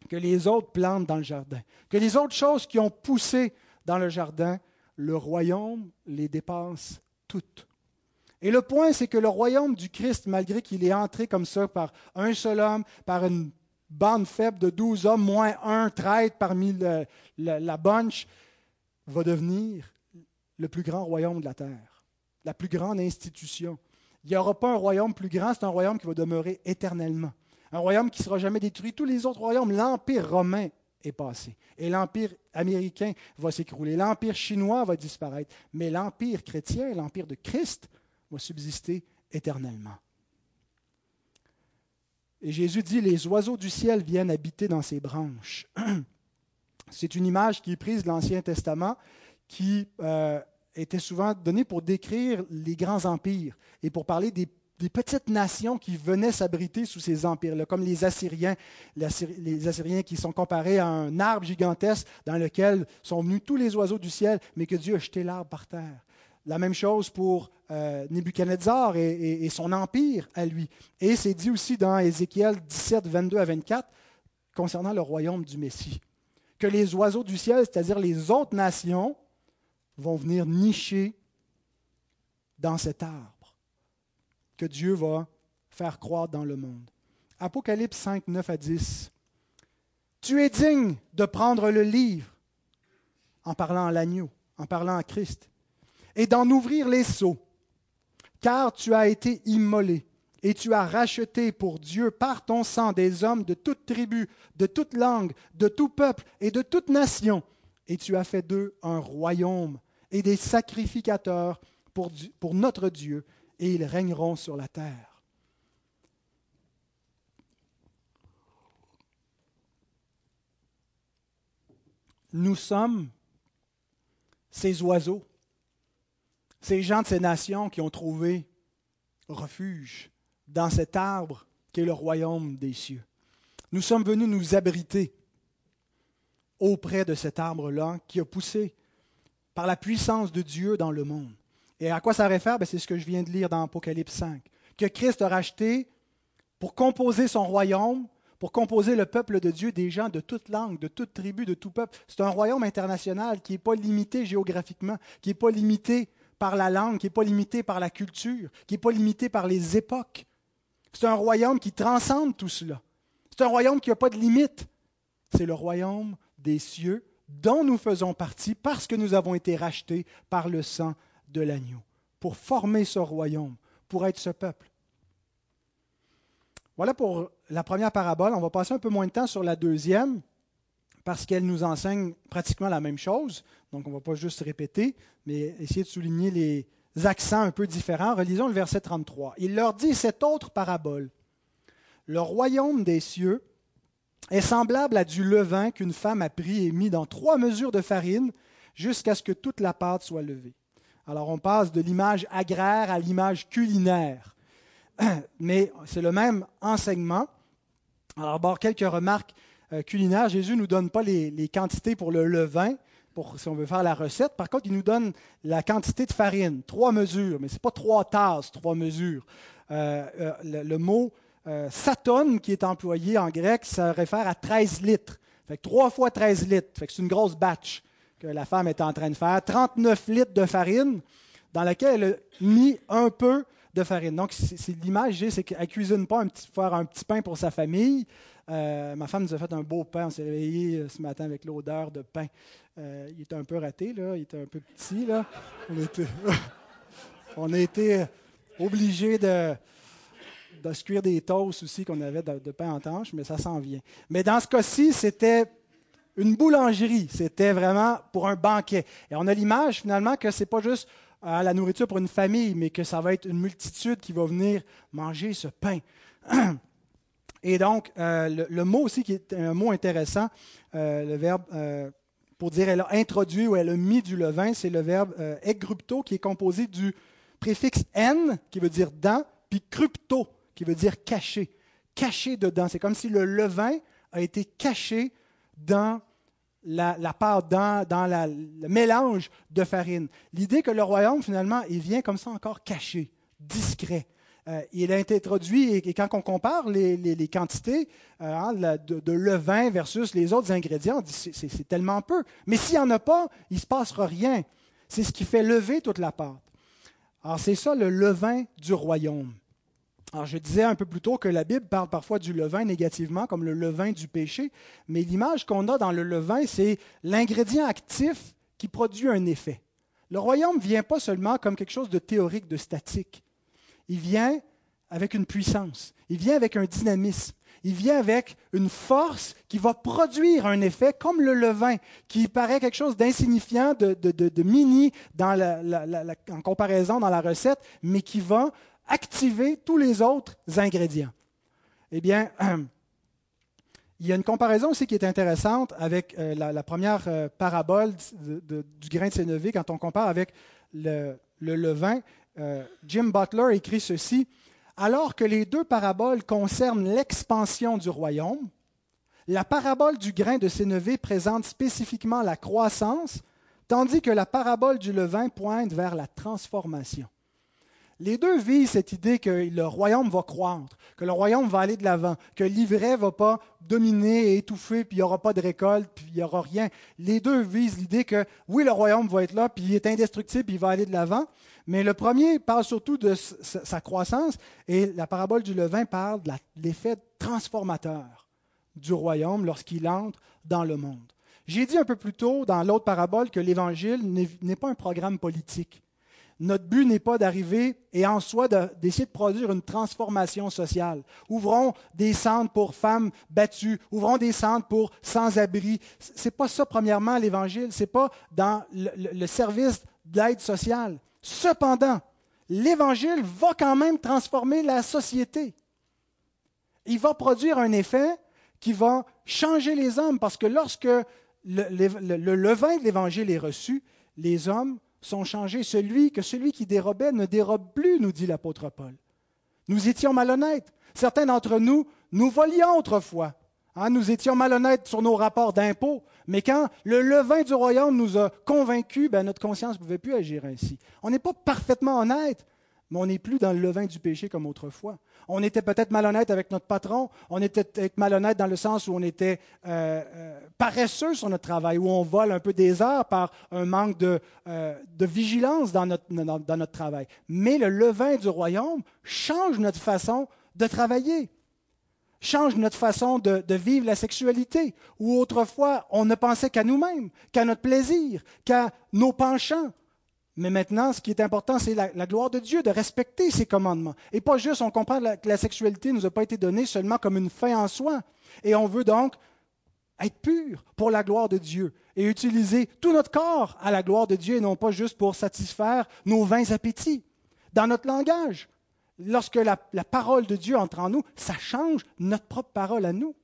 que les autres plantes dans le jardin, que les autres choses qui ont poussé dans le jardin, le royaume les dépasse toutes. Et le point, c'est que le royaume du Christ, malgré qu'il est entré comme ça par un seul homme, par une bande faible de douze hommes, moins un traître parmi la bunch, va devenir le plus grand royaume de la terre, la plus grande institution. Il n'y aura pas un royaume plus grand, c'est un royaume qui va demeurer éternellement. Un royaume qui ne sera jamais détruit. Tous les autres royaumes, l'Empire romain est passé. Et l'Empire américain va s'écrouler. L'Empire chinois va disparaître. Mais l'Empire chrétien, l'Empire de Christ, va subsister éternellement. Et Jésus dit, les oiseaux du ciel viennent habiter dans ses branches. C'est une image qui est prise de l'Ancien Testament, qui euh, était souvent donnée pour décrire les grands empires et pour parler des, petites nations qui venaient s'abriter sous ces empires-là, comme les Assyriens, les Assyriens qui sont comparés à un arbre gigantesque dans lequel sont venus tous les oiseaux du ciel, mais que Dieu a jeté l'arbre par terre. La même chose pour euh, Nebuchadnezzar et, son empire à lui. Et c'est dit aussi dans Ézéchiel 17, 22 à 24, concernant le royaume du Messie, que les oiseaux du ciel, c'est-à-dire les autres nations, vont venir nicher dans cet arbre que Dieu va faire croître dans le monde. Apocalypse 5, 9 à 10. Tu es digne de prendre le livre en parlant à l'agneau, en parlant à Christ et d'en ouvrir les seaux, car tu as été immolé et tu as racheté pour Dieu par ton sang des hommes de toute tribu, de toute langue, de tout peuple et de toute nation, et tu as fait d'eux un royaume et des sacrificateurs pour, pour notre Dieu, et ils régneront sur la terre. Nous sommes ces oiseaux ces gens de ces nations qui ont trouvé refuge dans cet arbre qui est le royaume des cieux. Nous sommes venus nous abriter auprès de cet arbre-là qui a poussé par la puissance de Dieu dans le monde. Et à quoi ça réfère? Ben, C'est ce que je viens de lire dans Apocalypse 5. Que Christ a racheté pour composer son royaume, pour composer le peuple de Dieu des gens de toute langue, de toute tribu, de tout peuple. C'est un royaume international qui n'est pas limité géographiquement, qui n'est pas limité par la langue, qui n'est pas limité par la culture, qui n'est pas limité par les époques. C'est un royaume qui transcende tout cela. C'est un royaume qui n'a pas de limite. C'est le royaume des cieux dont nous faisons partie parce que nous avons été rachetés par le sang de l'agneau, pour former ce royaume, pour être ce peuple. Voilà pour la première parabole. On va passer un peu moins de temps sur la deuxième parce qu'elle nous enseigne pratiquement la même chose. Donc, on ne va pas juste répéter, mais essayer de souligner les accents un peu différents. Relisons le verset 33. Il leur dit cette autre parabole. Le royaume des cieux est semblable à du levain qu'une femme a pris et mis dans trois mesures de farine jusqu'à ce que toute la pâte soit levée. Alors, on passe de l'image agraire à l'image culinaire. Mais c'est le même enseignement. Alors, d'abord, quelques remarques culinaire, Jésus ne nous donne pas les, quantités pour le levain, pour, si on veut faire la recette. Par contre, il nous donne la quantité de farine, trois mesures, mais ce n'est pas trois tasses, trois mesures. Euh, euh, le, mot saton qui est employé en grec, ça réfère à 13 litres. Fait que 3 fois 13 litres. C'est une grosse batch que la femme est en train de faire. 39 litres de farine dans laquelle elle a mis un peu de farine. Donc, c'est, l'image, c'est qu'elle ne cuisine pas faire un petit pain pour sa famille. Euh, ma femme nous a fait un beau pain. On s'est réveillé ce matin avec l'odeur de pain. il était un peu raté, là. il était un peu petit. Là. On, a été obligés de, se cuire des toasts aussi qu'on avait de, pain en tanche, mais ça s'en vient. Mais dans ce cas-ci, c'était une boulangerie. C'était vraiment pour un banquet. Et on a l'image finalement que ce n'est pas juste la nourriture pour une famille, mais que ça va être une multitude qui va venir manger ce pain. Et donc, euh, le, mot aussi qui est un mot intéressant, euh, le verbe euh, pour dire elle a introduit ou elle a mis du levain, c'est le verbe egrupto qui est composé du préfixe n qui veut dire dans, puis crypto qui veut dire caché, caché dedans. C'est comme si le levain a été caché dans la, la dans, dans le mélange de farine. L'idée que le royaume, finalement, il vient comme ça encore caché, discret. Euh, il a été introduit, et, quand on compare les, quantités euh, hein, de, levain versus les autres ingrédients, c'est tellement peu. Mais s'il n'y en a pas, il ne se passera rien. C'est ce qui fait lever toute la pâte. Alors c'est ça le levain du royaume. Alors, je disais un peu plus tôt que la Bible parle parfois du levain négativement, comme le levain du péché, mais l'image qu'on a dans le levain, c'est l'ingrédient actif qui produit un effet. Le royaume ne vient pas seulement comme quelque chose de théorique, de statique. Il vient avec une puissance, il vient avec un dynamisme, il vient avec une force qui va produire un effet comme le levain, qui paraît quelque chose d'insignifiant, de, mini en comparaison dans la recette, mais qui va activer tous les autres ingrédients. Eh bien, il y a une comparaison aussi qui est intéressante avec euh, la, première euh, parabole du grain de sénévé quand on compare avec le, levain. Euh, Jim Butler écrit ceci. Alors que les deux paraboles concernent l'expansion du royaume, la parabole du grain de sénévé présente spécifiquement la croissance, tandis que la parabole du levain pointe vers la transformation. Les deux visent cette idée que le royaume va croître, que le royaume va aller de l'avant, que l'ivraie ne va pas dominer et étouffer, puis il n'y aura pas de récolte, puis il n'y aura rien. Les deux visent l'idée que oui, le royaume va être là, puis il est indestructible, puis il va aller de l'avant. Mais le premier parle surtout de sa croissance, et la parabole du levain parle de l'effet transformateur du royaume lorsqu'il entre dans le monde. J'ai dit un peu plus tôt dans l'autre parabole que l'Évangile n'est pas un programme politique. Notre but n'est pas d'arriver et en soi d'essayer de, produire une transformation sociale. Ouvrons des centres pour femmes battues, ouvrons des centres pour sans-abri. Ce n'est pas ça, premièrement, l'Évangile. Ce n'est pas dans le, service de l'aide sociale. Cependant, l'Évangile va quand même transformer la société. Il va produire un effet qui va changer les hommes parce que lorsque le, le levain de l'Évangile est reçu, les hommes sont changés. Celui que celui qui dérobait ne dérobe plus, nous dit l'apôtre Paul. Nous étions malhonnêtes. Certains d'entre nous, nous volions autrefois. Hein, nous étions malhonnêtes sur nos rapports d'impôts. Mais quand le levain du royaume nous a convaincus, ben, notre conscience ne pouvait plus agir ainsi. On n'est pas parfaitement honnête, mais on n'est plus dans le levain du péché comme autrefois. On était peut-être malhonnête avec notre patron, on était peut-être malhonnête dans le sens où on était euh, euh, paresseux sur notre travail, où on vole un peu des heures par un manque de, euh, vigilance dans notre, dans notre travail. Mais le levain du royaume change notre façon de travailler change notre façon de, vivre la sexualité, où autrefois on ne pensait qu'à nous-mêmes, qu'à notre plaisir, qu'à nos penchants, mais maintenant, ce qui est important, c'est la, gloire de Dieu, de respecter ses commandements. Et pas juste, on comprend que la sexualité ne nous a pas été donnée seulement comme une fin en soi. Et on veut donc être pur pour la gloire de Dieu et utiliser tout notre corps à la gloire de Dieu et non pas juste pour satisfaire nos vains appétits. Dans notre langage, lorsque la, parole de Dieu entre en nous, ça change notre propre parole à nous.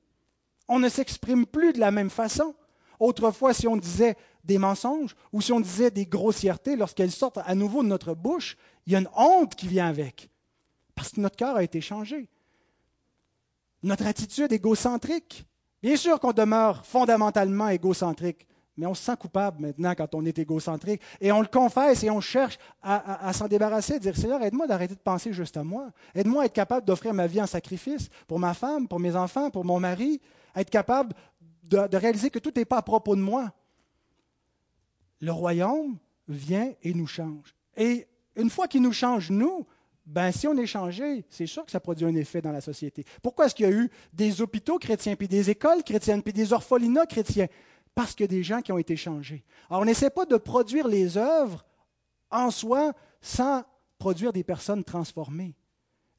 On ne s'exprime plus de la même façon. Autrefois, si on disait des mensonges ou si on disait des grossièretés, lorsqu'elles sortent à nouveau de notre bouche, il y a une honte qui vient avec. Parce que notre cœur a été changé. Notre attitude égocentrique. Bien sûr qu'on demeure fondamentalement égocentrique, mais on se sent coupable maintenant quand on est égocentrique. Et on le confesse et on cherche à, s'en débarrasser, à dire Seigneur, aide-moi d'arrêter de penser juste à moi. Aide-moi à être capable d'offrir ma vie en sacrifice pour ma femme, pour mes enfants, pour mon mari. À être capable de réaliser que tout n'est pas à propos de moi, le royaume vient et nous change. Et une fois qu'il nous change, nous, ben si on est changé, c'est sûr que ça produit un effet dans la société. Pourquoi est-ce qu'il y a eu des hôpitaux chrétiens, puis des écoles chrétiennes, puis des orphelinats chrétiens? Parce qu'il y a des gens qui ont été changés. Alors on n'essaie pas de produire les œuvres en soi sans produire des personnes transformées.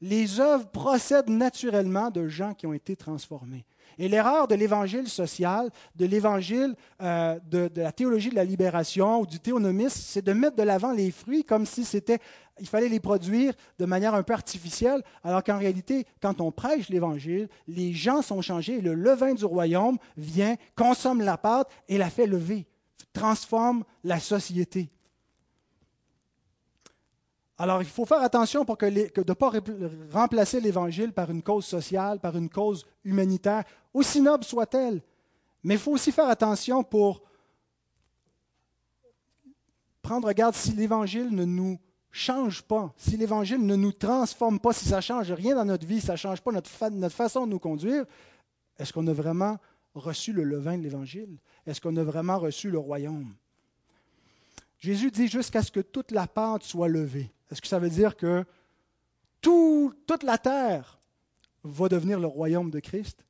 Les œuvres procèdent naturellement de gens qui ont été transformés. Et l'erreur de l'évangile social, de l'évangile euh, de, la théologie de la libération ou du théonomisme, c'est de mettre de l'avant les fruits comme si c'était, il fallait les produire de manière un peu artificielle, alors qu'en réalité, quand on prêche l'évangile, les gens sont changés, le levain du royaume vient, consomme la pâte et la fait lever, transforme la société. Alors, il faut faire attention pour que de ne pas remplacer l'Évangile par une cause sociale, par une cause humanitaire, aussi noble soit-elle. Mais il faut aussi faire attention pour prendre garde si l'Évangile ne nous change pas, si l'Évangile ne nous transforme pas, si ça ne change rien dans notre vie, ça ne change pas notre, notre façon de nous conduire, est-ce qu'on a vraiment reçu le levain de l'Évangile? Est-ce qu'on a vraiment reçu le royaume? Jésus dit jusqu'à ce que toute la pente soit levée. Est-ce que ça veut dire que toute la terre va devenir le royaume de Christ?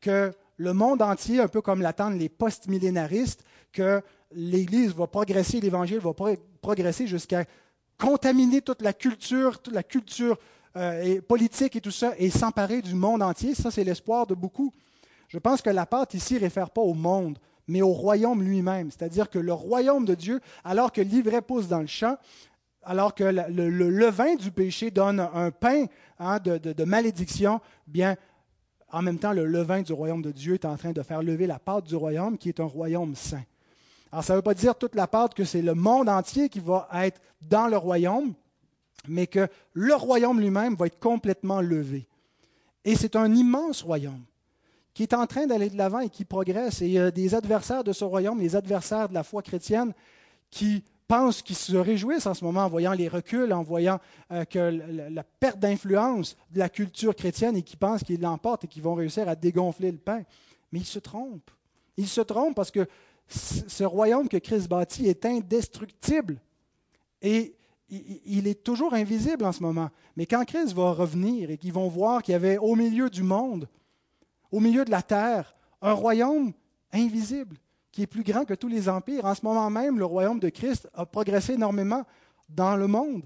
Que le monde entier, un peu comme l'attendent les post-millénaristes, que l'Église va progresser, l'Évangile va progresser jusqu'à contaminer toute la culture, toute la culture euh, politique et tout ça, et s'emparer du monde entier? Ça, c'est l'espoir de beaucoup. Je pense que la pâte ici ne réfère pas au monde, mais au royaume lui-même. C'est-à-dire que le royaume de Dieu, alors que l'ivraie pousse dans le champ, alors que le, levain du péché donne un pain hein, de, malédiction, bien, en même temps, le levain du royaume de Dieu est en train de faire lever la pâte du royaume, qui est un royaume saint. Alors, ça ne veut pas dire toute la pâte que c'est le monde entier qui va être dans le royaume, mais que le royaume lui-même va être complètement levé. Et c'est un immense royaume qui est en train d'aller de l'avant et qui progresse. Et il y a des adversaires de ce royaume, les adversaires de la foi chrétienne, qui pensent, qu'ils se réjouissent en ce moment en voyant les reculs, en voyant euh, que la, perte d'influence de la culture chrétienne et qui pensent qu'ils l'emportent et qu'ils vont réussir à dégonfler le pain. Mais ils se trompent. Ils se trompent parce que ce royaume que Christ bâtit est indestructible et il est toujours invisible en ce moment. Mais quand Christ va revenir et qu'ils vont voir qu'il y avait au milieu du monde, au milieu de la terre, un royaume invisible qui est plus grand que tous les empires. En ce moment même, le royaume de Christ a progressé énormément dans le monde.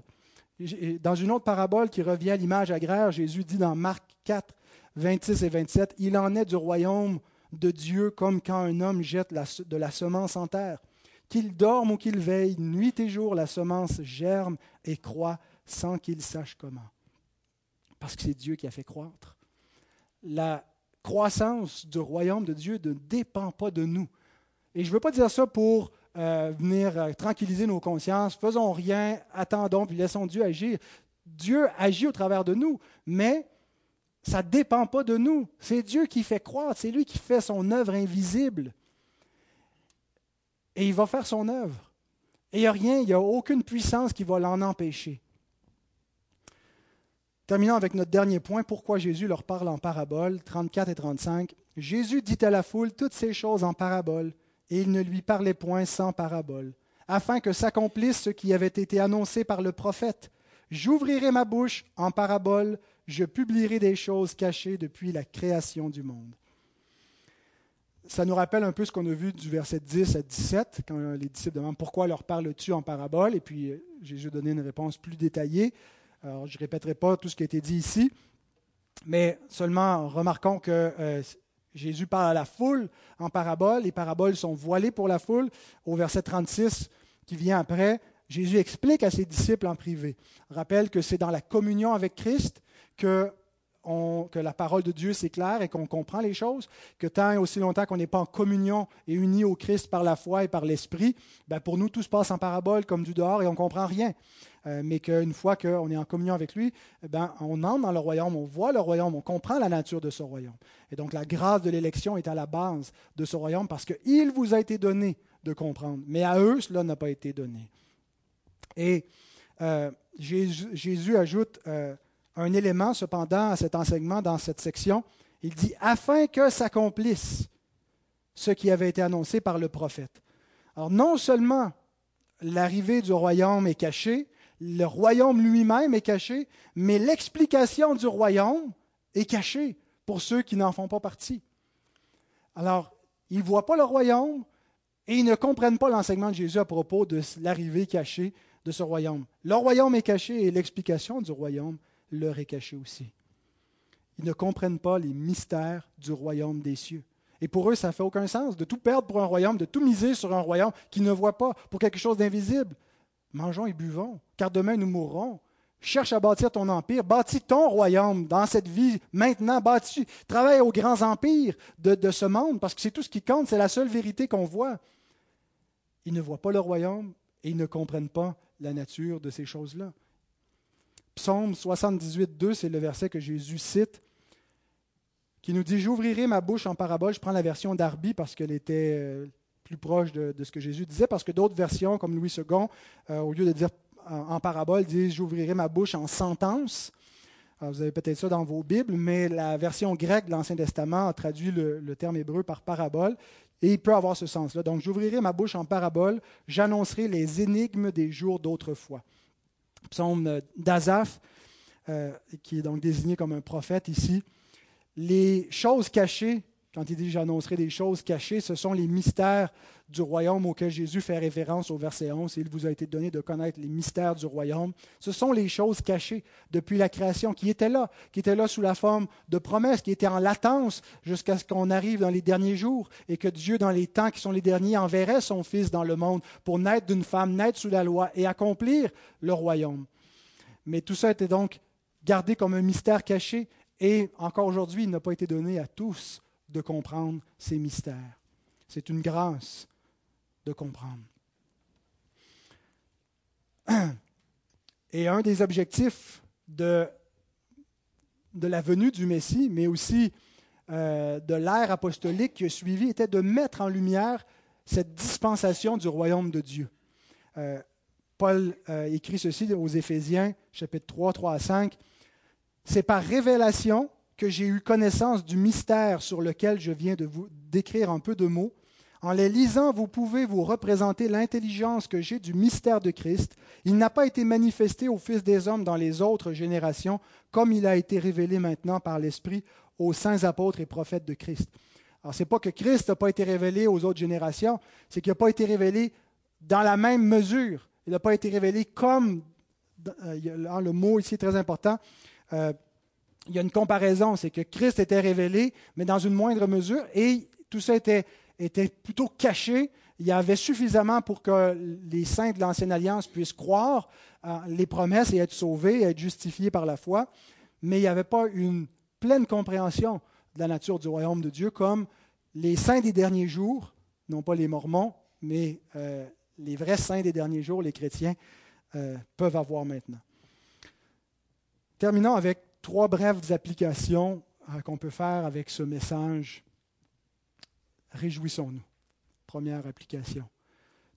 Dans une autre parabole qui revient à l'image agraire, Jésus dit dans Marc 4, 26 et 27, Il en est du royaume de Dieu comme quand un homme jette de la semence en terre. Qu'il dorme ou qu'il veille, nuit et jour, la semence germe et croît sans qu'il sache comment. Parce que c'est Dieu qui a fait croître. La croissance du royaume de Dieu ne dépend pas de nous. Et je ne veux pas dire ça pour euh, venir euh, tranquilliser nos consciences. Faisons rien, attendons, puis laissons Dieu agir. Dieu agit au travers de nous, mais ça ne dépend pas de nous. C'est Dieu qui fait croître, c'est lui qui fait son œuvre invisible. Et il va faire son œuvre. Et il n'y a rien, il n'y a aucune puissance qui va l'en empêcher. Terminons avec notre dernier point, pourquoi Jésus leur parle en parabole, 34 et 35. Jésus dit à la foule toutes ces choses en parabole et il ne lui parlait point sans parabole, afin que s'accomplisse ce qui avait été annoncé par le prophète. J'ouvrirai ma bouche en parabole, je publierai des choses cachées depuis la création du monde. Ça nous rappelle un peu ce qu'on a vu du verset 10 à 17, quand les disciples demandent pourquoi leur parles-tu en parabole, et puis euh, Jésus donné une réponse plus détaillée. Alors, je ne répéterai pas tout ce qui a été dit ici, mais seulement remarquons que euh, Jésus parle à la foule en parabole. Les paraboles sont voilées pour la foule. Au verset 36 qui vient après, Jésus explique à ses disciples en privé. Rappelle que c'est dans la communion avec Christ que, que la parole de Dieu s'éclaire et qu'on comprend les choses, que tant et aussi longtemps qu'on n'est pas en communion et uni au Christ par la foi et par l'Esprit, ben pour nous, tout se passe en parabole comme du dehors et on ne comprend rien. Euh, mais qu'une fois qu'on est en communion avec lui, ben, on entre dans le royaume, on voit le royaume, on comprend la nature de ce royaume. Et donc la grâce de l'élection est à la base de ce royaume parce qu'il vous a été donné de comprendre, mais à eux, cela n'a pas été donné. Et euh, Jésus, ajoute euh, un élément cependant à cet enseignement dans cette section. Il dit, afin que s'accomplisse ce qui avait été annoncé par le prophète. Alors non seulement l'arrivée du royaume est cachée, Le royaume lui-même est caché, mais l'explication du royaume est cachée pour ceux qui n'en font pas partie. Alors, ils ne voient pas le royaume et ils ne comprennent pas l'enseignement de Jésus à propos de l'arrivée cachée de ce royaume. Le royaume est caché et l'explication du royaume leur est cachée aussi. Ils ne comprennent pas les mystères du royaume des cieux. Et pour eux, ça ne fait aucun sens de tout perdre pour un royaume, de tout miser sur un royaume qu'ils ne voient pas, pour quelque chose d'invisible. Mangeons et buvons, car demain nous mourrons. Cherche à bâtir ton empire, bâtis ton royaume dans cette vie maintenant, bâtis, travaille aux grands empires de, de ce monde, parce que c'est tout ce qui compte, c'est la seule vérité qu'on voit. Ils ne voient pas le royaume et ils ne comprennent pas la nature de ces choses-là. Psaume 78, 2, c'est le verset que Jésus cite qui nous dit J'ouvrirai ma bouche en parabole. Je prends la version d'Arby parce qu'elle était euh, plus proche de, ce que Jésus disait, parce que d'autres versions, comme Louis II, euh, au lieu de dire en, parabole, disent J'ouvrirai ma bouche en sentence. vous avez peut-être ça dans vos Bibles, mais la version grecque de l'Ancien Testament a traduit le, le terme hébreu par parabole. Et il peut avoir ce sens-là. Donc, j'ouvrirai ma bouche en parabole, j'annoncerai les énigmes des jours d'autrefois. Psaume d'Azaph, euh, qui est donc désigné comme un prophète ici. Les choses cachées, quand il dit j'annoncerai des choses cachées, ce sont les mystères du royaume auxquels Jésus fait référence au verset 11. Il vous a été donné de connaître les mystères du royaume. Ce sont les choses cachées depuis la création qui étaient là, qui étaient là sous la forme de promesses, qui étaient en latence jusqu'à ce qu'on arrive dans les derniers jours et que Dieu, dans les temps qui sont les derniers, enverrait son Fils dans le monde pour naître d'une femme, naître sous la loi et accomplir le royaume. Mais tout ça était donc gardé comme un mystère caché et encore aujourd'hui, il n'a pas été donné à tous de comprendre ces mystères. C'est une grâce de comprendre. Et un des objectifs de, de la venue du Messie, mais aussi euh, de l'ère apostolique qui a suivi, était de mettre en lumière cette dispensation du royaume de Dieu. Euh, Paul euh, écrit ceci aux Éphésiens, chapitre 3, 3 à 5. C'est par révélation que j'ai eu connaissance du mystère sur lequel je viens de vous décrire un peu de mots. En les lisant, vous pouvez vous représenter l'intelligence que j'ai du mystère de Christ. Il n'a pas été manifesté aux fils des hommes dans les autres générations, comme il a été révélé maintenant par l'Esprit aux saints apôtres et prophètes de Christ. Alors, ce n'est pas que Christ n'a pas été révélé aux autres générations, c'est qu'il n'a pas été révélé dans la même mesure. Il n'a pas été révélé comme, euh, le mot ici est très important, euh, il y a une comparaison, c'est que Christ était révélé, mais dans une moindre mesure, et tout ça était, était plutôt caché. Il y avait suffisamment pour que les saints de l'Ancienne Alliance puissent croire euh, les promesses et être sauvés, être justifiés par la foi, mais il n'y avait pas une pleine compréhension de la nature du royaume de Dieu comme les saints des derniers jours, non pas les mormons, mais euh, les vrais saints des derniers jours, les chrétiens, peuvent avoir maintenant. Terminons avec trois brèves applications euh, qu'on peut faire avec ce message. Réjouissons-nous. Première application.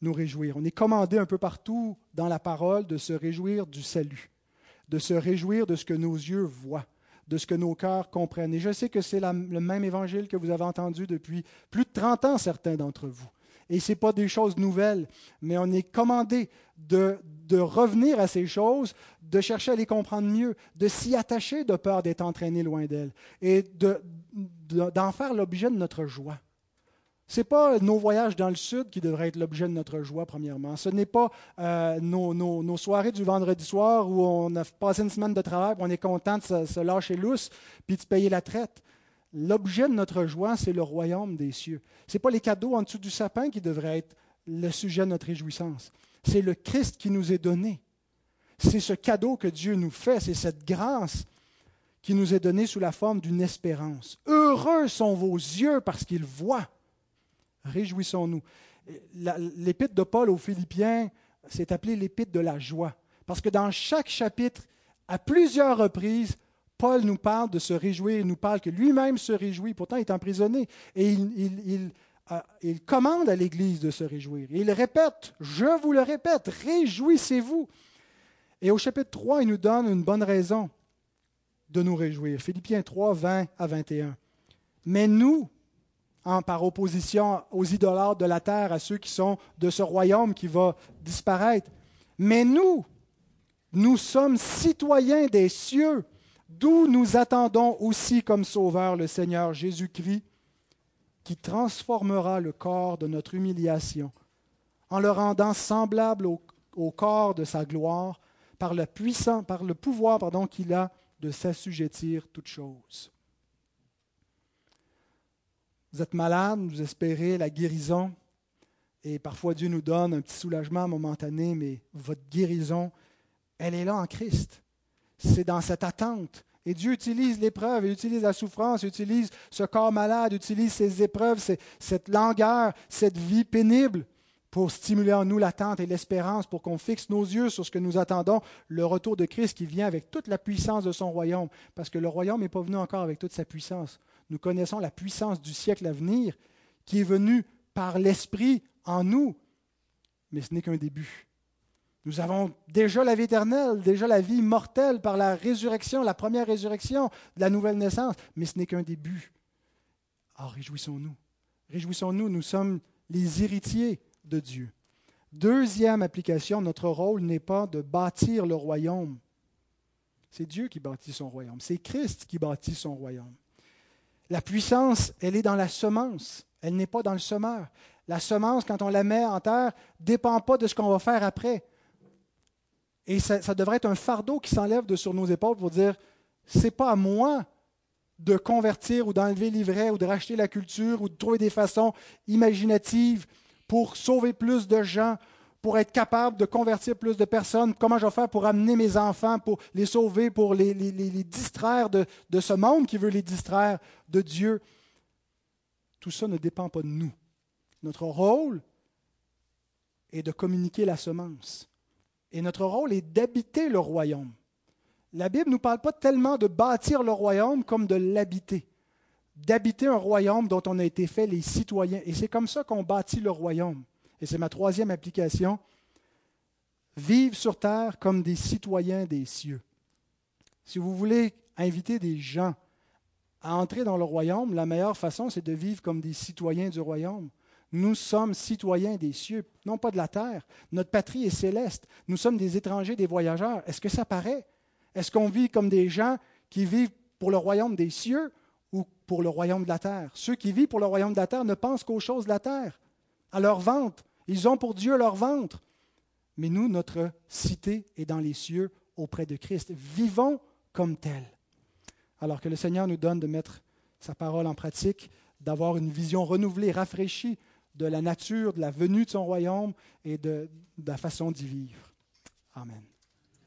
Nous réjouir. On est commandé un peu partout dans la parole de se réjouir du salut, de se réjouir de ce que nos yeux voient, de ce que nos cœurs comprennent. Et je sais que c'est le même évangile que vous avez entendu depuis plus de 30 ans, certains d'entre vous. Et ce n'est pas des choses nouvelles, mais on est commandé de, de, revenir à ces choses, de chercher à les comprendre mieux, de s'y attacher de peur d'être entraîné loin d'elles et d'en de, d'en faire l'objet de notre joie. Ce n'est pas nos voyages dans le sud qui devraient être l'objet de notre joie, premièrement. Ce n'est pas euh, nos, nos, soirées du vendredi soir où on a passé une semaine de travail on est content de se, se lâcher lousse puis de se payer la traite. L'objet de notre joie, c'est le royaume des cieux. Ce n'est pas les cadeaux en dessous du sapin qui devraient être le sujet de notre réjouissance. C'est le Christ qui nous est donné. C'est ce cadeau que Dieu nous fait, c'est cette grâce qui nous est donnée sous la forme d'une espérance. Heureux sont vos yeux parce qu'ils voient. Réjouissons-nous. L'épître de Paul aux Philippiens, c'est appelé l'épître de la joie. Parce que dans chaque chapitre, à plusieurs reprises, Paul nous parle de se réjouir, il nous parle que lui-même se réjouit, pourtant il est emprisonné, et il, euh, commande à l'Église de se réjouir. il répète, je vous le répète, réjouissez-vous. Et au chapitre 3, il nous donne une bonne raison de nous réjouir. Philippiens 3, 20 à 21. Mais nous, par opposition aux idolâtres de la terre, à ceux qui sont de ce royaume qui va disparaître, mais nous, nous sommes citoyens des cieux, d'où nous attendons aussi comme sauveur le Seigneur Jésus-Christ, qui transformera le corps de notre humiliation en le rendant semblable au, corps de sa gloire par le, puissant, par le pouvoir qu'il a de s'assujettir toutes choses. Vous êtes malade, vous espérez la guérison, et parfois Dieu nous donne un petit soulagement momentané, mais votre guérison, elle est là en Christ. C'est dans cette attente. Et Dieu utilise l'épreuve, il utilise la souffrance, il utilise ce corps malade, il utilise ces épreuves, cette langueur, cette vie pénible pour stimuler en nous l'attente et l'espérance, pour qu'on fixe nos yeux sur ce que nous attendons, le retour de Christ qui vient avec toute la puissance de son royaume, parce que le royaume n'est pas venu encore avec toute sa puissance. Nous connaissons la puissance du siècle à venir qui est venue par l'Esprit en nous, mais ce n'est qu'un début. Nous avons déjà la vie éternelle, déjà la vie mortelle par la résurrection, la première résurrection la nouvelle naissance, mais ce n'est qu'un début. Alors réjouissons-nous. Réjouissons-nous, nous sommes les héritiers de Dieu. Deuxième application, notre rôle n'est pas de bâtir le royaume. C'est Dieu qui bâtit son royaume. C'est Christ qui bâtit son royaume. La puissance, elle est dans la semence. Elle n'est pas dans le semeur. La semence, quand on la met en terre, ne dépend pas de ce qu'on va faire après. Et ça, devrait être un fardeau qui s'enlève de sur nos épaules pour dire, c'est pas à moi de convertir ou d'enlever l'ivraie ou de racheter la culture ou de trouver des façons imaginatives pour sauver plus de gens, pour être capable de convertir plus de personnes, comment je vais faire pour amener mes enfants, pour les sauver, pour les, distraire de, de ce monde qui veut les distraire de Dieu? Tout ça ne dépend pas de nous. Notre rôle est de communiquer la semence. Et notre rôle est d'habiter le royaume. La Bible ne nous parle pas tellement de bâtir le royaume comme de l'habiter d'habiter un royaume dont on a été fait les citoyens. Et c'est comme ça qu'on bâtit le royaume. Et c'est ma troisième application. Vivre sur terre comme des citoyens des cieux. Si vous voulez inviter des gens à entrer dans le royaume, la meilleure façon, c'est de vivre comme des citoyens du royaume. Nous sommes citoyens des cieux, non pas de la terre. Notre patrie est céleste. Nous sommes des étrangers, des voyageurs. Est-ce que ça paraît? Est-ce qu'on vit comme des gens qui vivent pour le royaume des cieux ou pour le royaume de la terre? Ceux qui vivent pour le royaume de la terre ne pensent qu'aux choses de la terre, à leur ventre. Ils ont pour Dieu leur ventre. Mais nous, notre cité est dans les cieux auprès de Christ. Vivons comme tels. Alors que le Seigneur nous donne de mettre sa parole en pratique, d'avoir une vision renouvelée, rafraîchie de la nature, de la venue de son royaume et de, la façon d'y vivre. Amen.